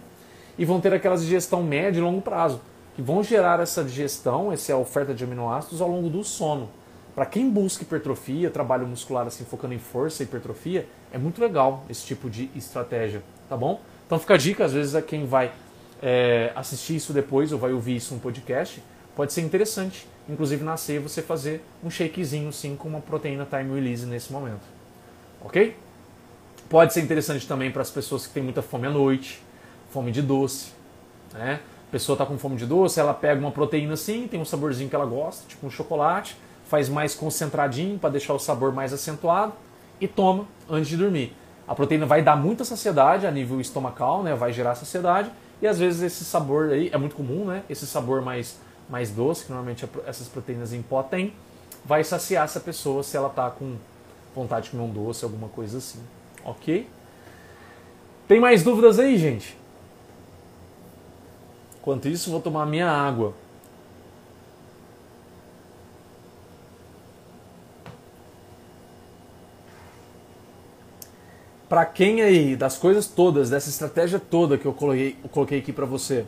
Speaker 1: e vão ter aquelas digestão média e longo prazo, que vão gerar essa digestão, essa oferta de aminoácidos ao longo do sono. Para quem busca hipertrofia, trabalho muscular assim focando em força e hipertrofia, é muito legal esse tipo de estratégia, tá bom? Então fica a dica, às vezes a quem vai é, assistir isso depois ou vai ouvir isso no podcast, pode ser interessante. Inclusive na ceia você fazer um shakezinho sim com uma proteína time release nesse momento. Ok? Pode ser interessante também para as pessoas que têm muita fome à noite, fome de doce. Né? A pessoa está com fome de doce, ela pega uma proteína assim, tem um saborzinho que ela gosta, tipo um chocolate, faz mais concentradinho para deixar o sabor mais acentuado e toma antes de dormir. A proteína vai dar muita saciedade a nível estomacal, né? vai gerar saciedade e às vezes esse sabor aí é muito comum, né? Esse sabor mais, mais doce, que normalmente essas proteínas em pó têm, vai saciar essa pessoa se ela está com vontade de comer um doce, alguma coisa assim. Ok? Tem mais dúvidas aí, gente? Enquanto isso, vou tomar minha água. Para quem aí, das coisas todas, dessa estratégia toda que eu coloquei, eu coloquei aqui para você,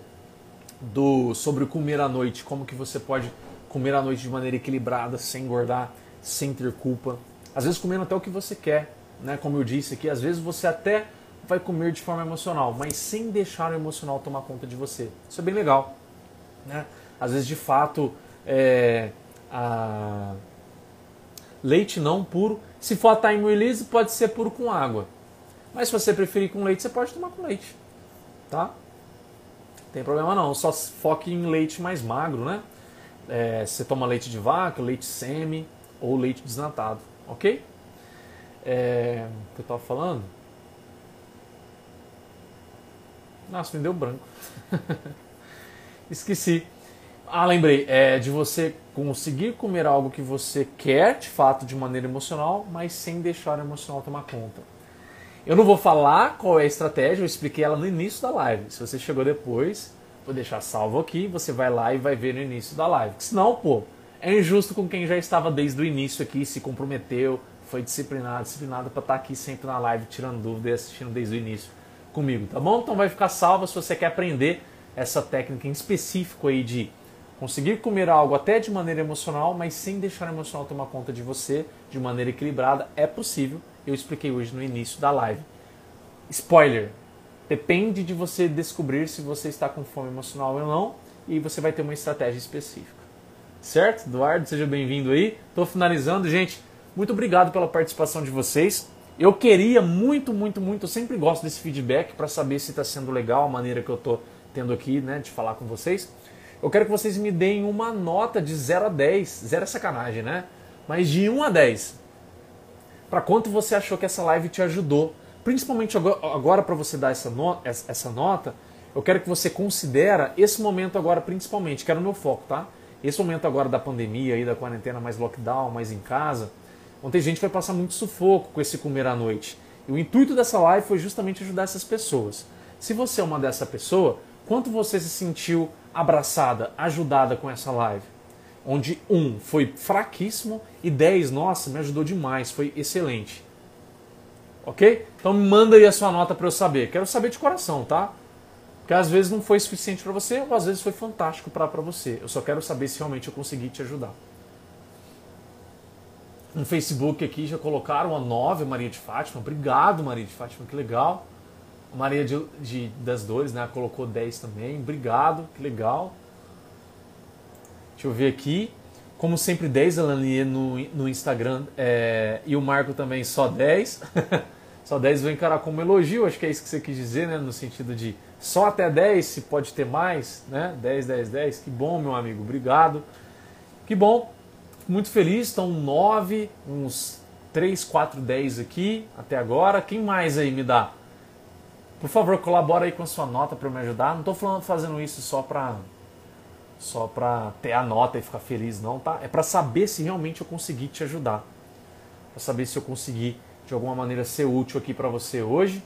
Speaker 1: do sobre comer à noite, como que você pode comer à noite de maneira equilibrada, sem engordar, sem ter culpa. Às vezes comendo até o que você quer, né? Como eu disse aqui, às vezes você até vai comer de forma emocional, mas sem deixar o emocional tomar conta de você. Isso é bem legal, né? Às vezes, de fato, é, a... leite não puro. Se for a time release, pode ser puro com água. Mas se você preferir com leite, você pode tomar com leite. Tá? Tem problema não. Só foque em leite mais magro, né? É, você toma leite de vaca, leite semi ou leite desnatado. Ok? É, o que eu estava falando? Nossa, me deu branco. [laughs] Esqueci. Ah, lembrei. É de você conseguir comer algo que você quer, de fato, de maneira emocional, mas sem deixar o emocional tomar conta. Eu não vou falar qual é a estratégia, eu expliquei ela no início da live. Se você chegou depois, vou deixar salvo aqui, você vai lá e vai ver no início da live. Senão, pô, é injusto com quem já estava desde o início aqui, se comprometeu, foi disciplinado, disciplinado para estar tá aqui sempre na live, tirando dúvida e assistindo desde o início comigo, tá bom? Então vai ficar salvo se você quer aprender essa técnica em específico aí de conseguir comer algo até de maneira emocional, mas sem deixar o emocional tomar conta de você de maneira equilibrada, é possível eu expliquei hoje no início da live. Spoiler: depende de você descobrir se você está com fome emocional ou não, e você vai ter uma estratégia específica. Certo? Eduardo, seja bem-vindo aí. Estou finalizando, gente. Muito obrigado pela participação de vocês. Eu queria muito, muito, muito, eu sempre gosto desse feedback para saber se está sendo legal a maneira que eu estou tendo aqui, né, de falar com vocês. Eu quero que vocês me deem uma nota de 0 a 10, 0 é sacanagem, né? Mas de 1 a 10. Para quanto você achou que essa live te ajudou? Principalmente agora para você dar essa, no, essa nota, eu quero que você considere esse momento agora principalmente, que era o meu foco, tá? Esse momento agora da pandemia, aí, da quarentena, mais lockdown, mais em casa, onde tem gente vai passar muito sufoco com esse comer à noite. E o intuito dessa live foi justamente ajudar essas pessoas. Se você é uma dessa pessoa, quanto você se sentiu abraçada, ajudada com essa live? Onde um foi fraquíssimo e 10, nossa, me ajudou demais, foi excelente. Ok? Então me manda aí a sua nota para eu saber. Quero saber de coração, tá? Porque às vezes não foi suficiente para você, ou às vezes foi fantástico para você. Eu só quero saber se realmente eu consegui te ajudar. No Facebook aqui já colocaram a 9, Maria de Fátima. Obrigado, Maria de Fátima, que legal. Maria de, de, das Dores, né? Colocou 10 também. Obrigado, que legal. Deixa eu ver aqui. Como sempre, 10 Alanie no, no Instagram. É, e o Marco também só 10. [laughs] só 10 vou encarar como elogio, acho que é isso que você quis dizer, né? No sentido de só até 10, se pode ter mais, né? 10, 10, 10. Que bom, meu amigo, obrigado. Que bom, muito feliz. Estão 9, uns 3, 4, 10 aqui até agora. Quem mais aí me dá? Por favor, colabora aí com a sua nota para me ajudar. Não estou fazendo isso só para só para ter a nota e ficar feliz, não, tá? É para saber se realmente eu consegui te ajudar. Para saber se eu consegui de alguma maneira ser útil aqui para você hoje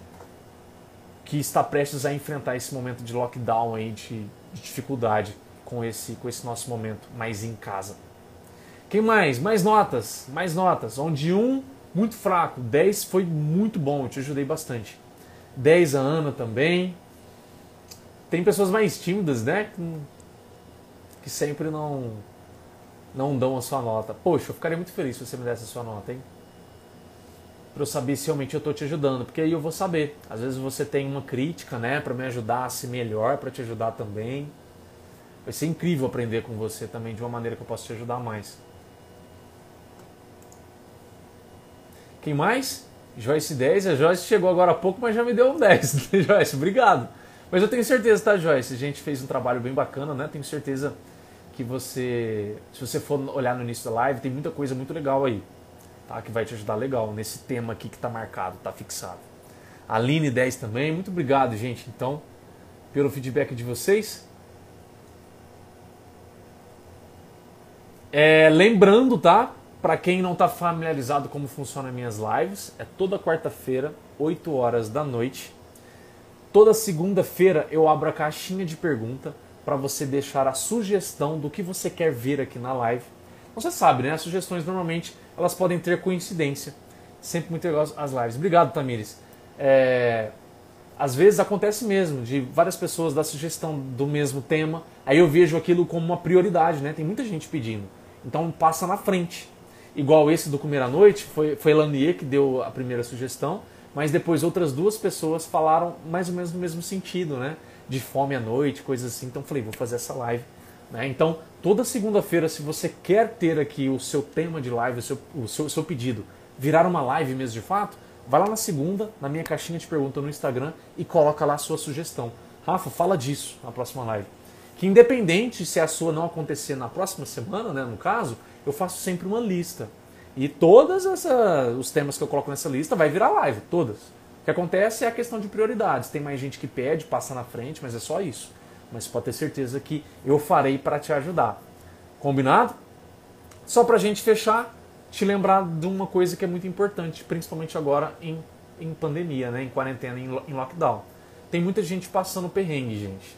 Speaker 1: que está prestes a enfrentar esse momento de lockdown aí, de, de dificuldade com esse, com esse nosso momento mais em casa. Quem mais? Mais notas, mais notas. Onde um muito fraco, 10 foi muito bom, eu te ajudei bastante. 10 a Ana também. Tem pessoas mais tímidas, né? Que sempre não não dão a sua nota. Poxa, eu ficaria muito feliz se você me desse a sua nota, hein? para eu saber se realmente eu estou te ajudando, porque aí eu vou saber. Às vezes você tem uma crítica, né, para me ajudar a ser melhor, para te ajudar também. Vai ser incrível aprender com você também de uma maneira que eu possa te ajudar mais. Quem mais? Joyce 10. A Joyce chegou agora há pouco, mas já me deu um 10. [laughs] Joyce, obrigado. Mas eu tenho certeza, tá, Joyce? A gente fez um trabalho bem bacana, né? Tenho certeza que você, se você for olhar no início da live, tem muita coisa muito legal aí tá? que vai te ajudar legal nesse tema aqui que está marcado, está fixado. Aline 10 também, muito obrigado, gente, então, pelo feedback de vocês. É, lembrando, tá? Para quem não está familiarizado como funcionam minhas lives, é toda quarta-feira, 8 horas da noite. Toda segunda-feira eu abro a caixinha de pergunta para você deixar a sugestão do que você quer ver aqui na live. Você sabe, né? As sugestões normalmente elas podem ter coincidência. Sempre muito legal as lives. Obrigado, Tamires. É, às vezes acontece mesmo de várias pessoas dar sugestão do mesmo tema, aí eu vejo aquilo como uma prioridade, né? Tem muita gente pedindo. Então passa na frente. Igual esse do Comer à Noite, foi, foi Lanier que deu a primeira sugestão, mas depois outras duas pessoas falaram mais ou menos no mesmo sentido, né? De fome à noite, coisas assim. Então falei, vou fazer essa live né? Então, toda segunda-feira, se você quer ter aqui o seu tema de live, o seu, o seu, o seu pedido, virar uma live mesmo de fato, vai lá na segunda, na minha caixinha de pergunta no Instagram e coloca lá a sua sugestão. Rafa, fala disso na próxima live. Que independente se a sua não acontecer na próxima semana, né, no caso, eu faço sempre uma lista. E todos os temas que eu coloco nessa lista vai virar live, todas. Que acontece é a questão de prioridades. Tem mais gente que pede, passa na frente, mas é só isso mas pode ter certeza que eu farei para te ajudar. Combinado? Só para a gente fechar, te lembrar de uma coisa que é muito importante, principalmente agora em, em pandemia, né? em quarentena, em, em lockdown. Tem muita gente passando perrengue, gente.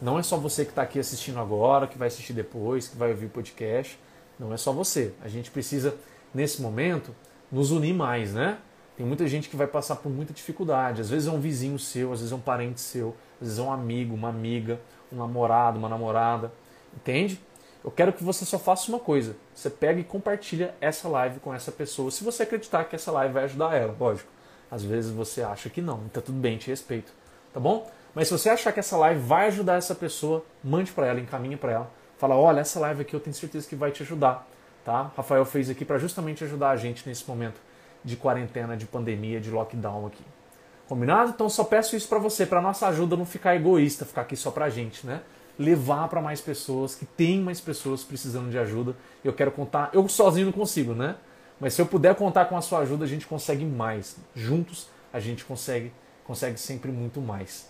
Speaker 1: Não é só você que está aqui assistindo agora, que vai assistir depois, que vai ouvir o podcast. Não é só você. A gente precisa, nesse momento, nos unir mais, né? Tem muita gente que vai passar por muita dificuldade. Às vezes é um vizinho seu, às vezes é um parente seu, às vezes é um amigo, uma amiga, um namorado, uma namorada. Entende? Eu quero que você só faça uma coisa. Você pega e compartilha essa live com essa pessoa. Se você acreditar que essa live vai ajudar ela, lógico. Às vezes você acha que não, então tudo bem, te respeito. Tá bom? Mas se você achar que essa live vai ajudar essa pessoa, mande para ela, encaminhe para ela. Fala, olha, essa live aqui eu tenho certeza que vai te ajudar. Tá? Rafael fez aqui para justamente ajudar a gente nesse momento de quarentena, de pandemia, de lockdown aqui. Combinado? Então só peço isso para você, para nossa ajuda não ficar egoísta, ficar aqui só pra gente, né? Levar para mais pessoas, que tem mais pessoas precisando de ajuda. Eu quero contar, eu sozinho não consigo, né? Mas se eu puder contar com a sua ajuda, a gente consegue mais. Juntos a gente consegue, consegue sempre muito mais.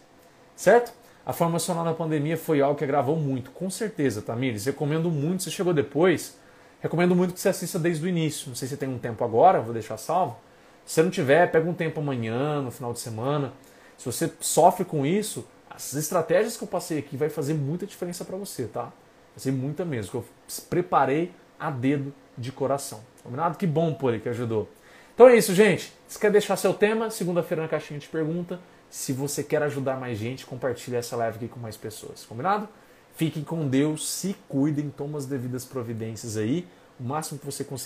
Speaker 1: Certo? A formação na pandemia foi algo que agravou muito, com certeza, Tamires. Recomendo muito. Se chegou depois, recomendo muito que você assista desde o início. Não sei se tem um tempo agora, vou deixar salvo. Se não tiver, pega um tempo amanhã, no final de semana. Se você sofre com isso, as estratégias que eu passei aqui vai fazer muita diferença para você, tá? Vai ser muita mesmo, que eu preparei a dedo de coração. Combinado? Que bom, Poli, que ajudou. Então é isso, gente. Se quer deixar seu tema, segunda-feira na caixinha de pergunta. Se você quer ajudar mais gente, compartilhe essa live aqui com mais pessoas. Combinado? Fiquem com Deus, se cuidem, tomem as devidas providências aí, o máximo que você conseguir.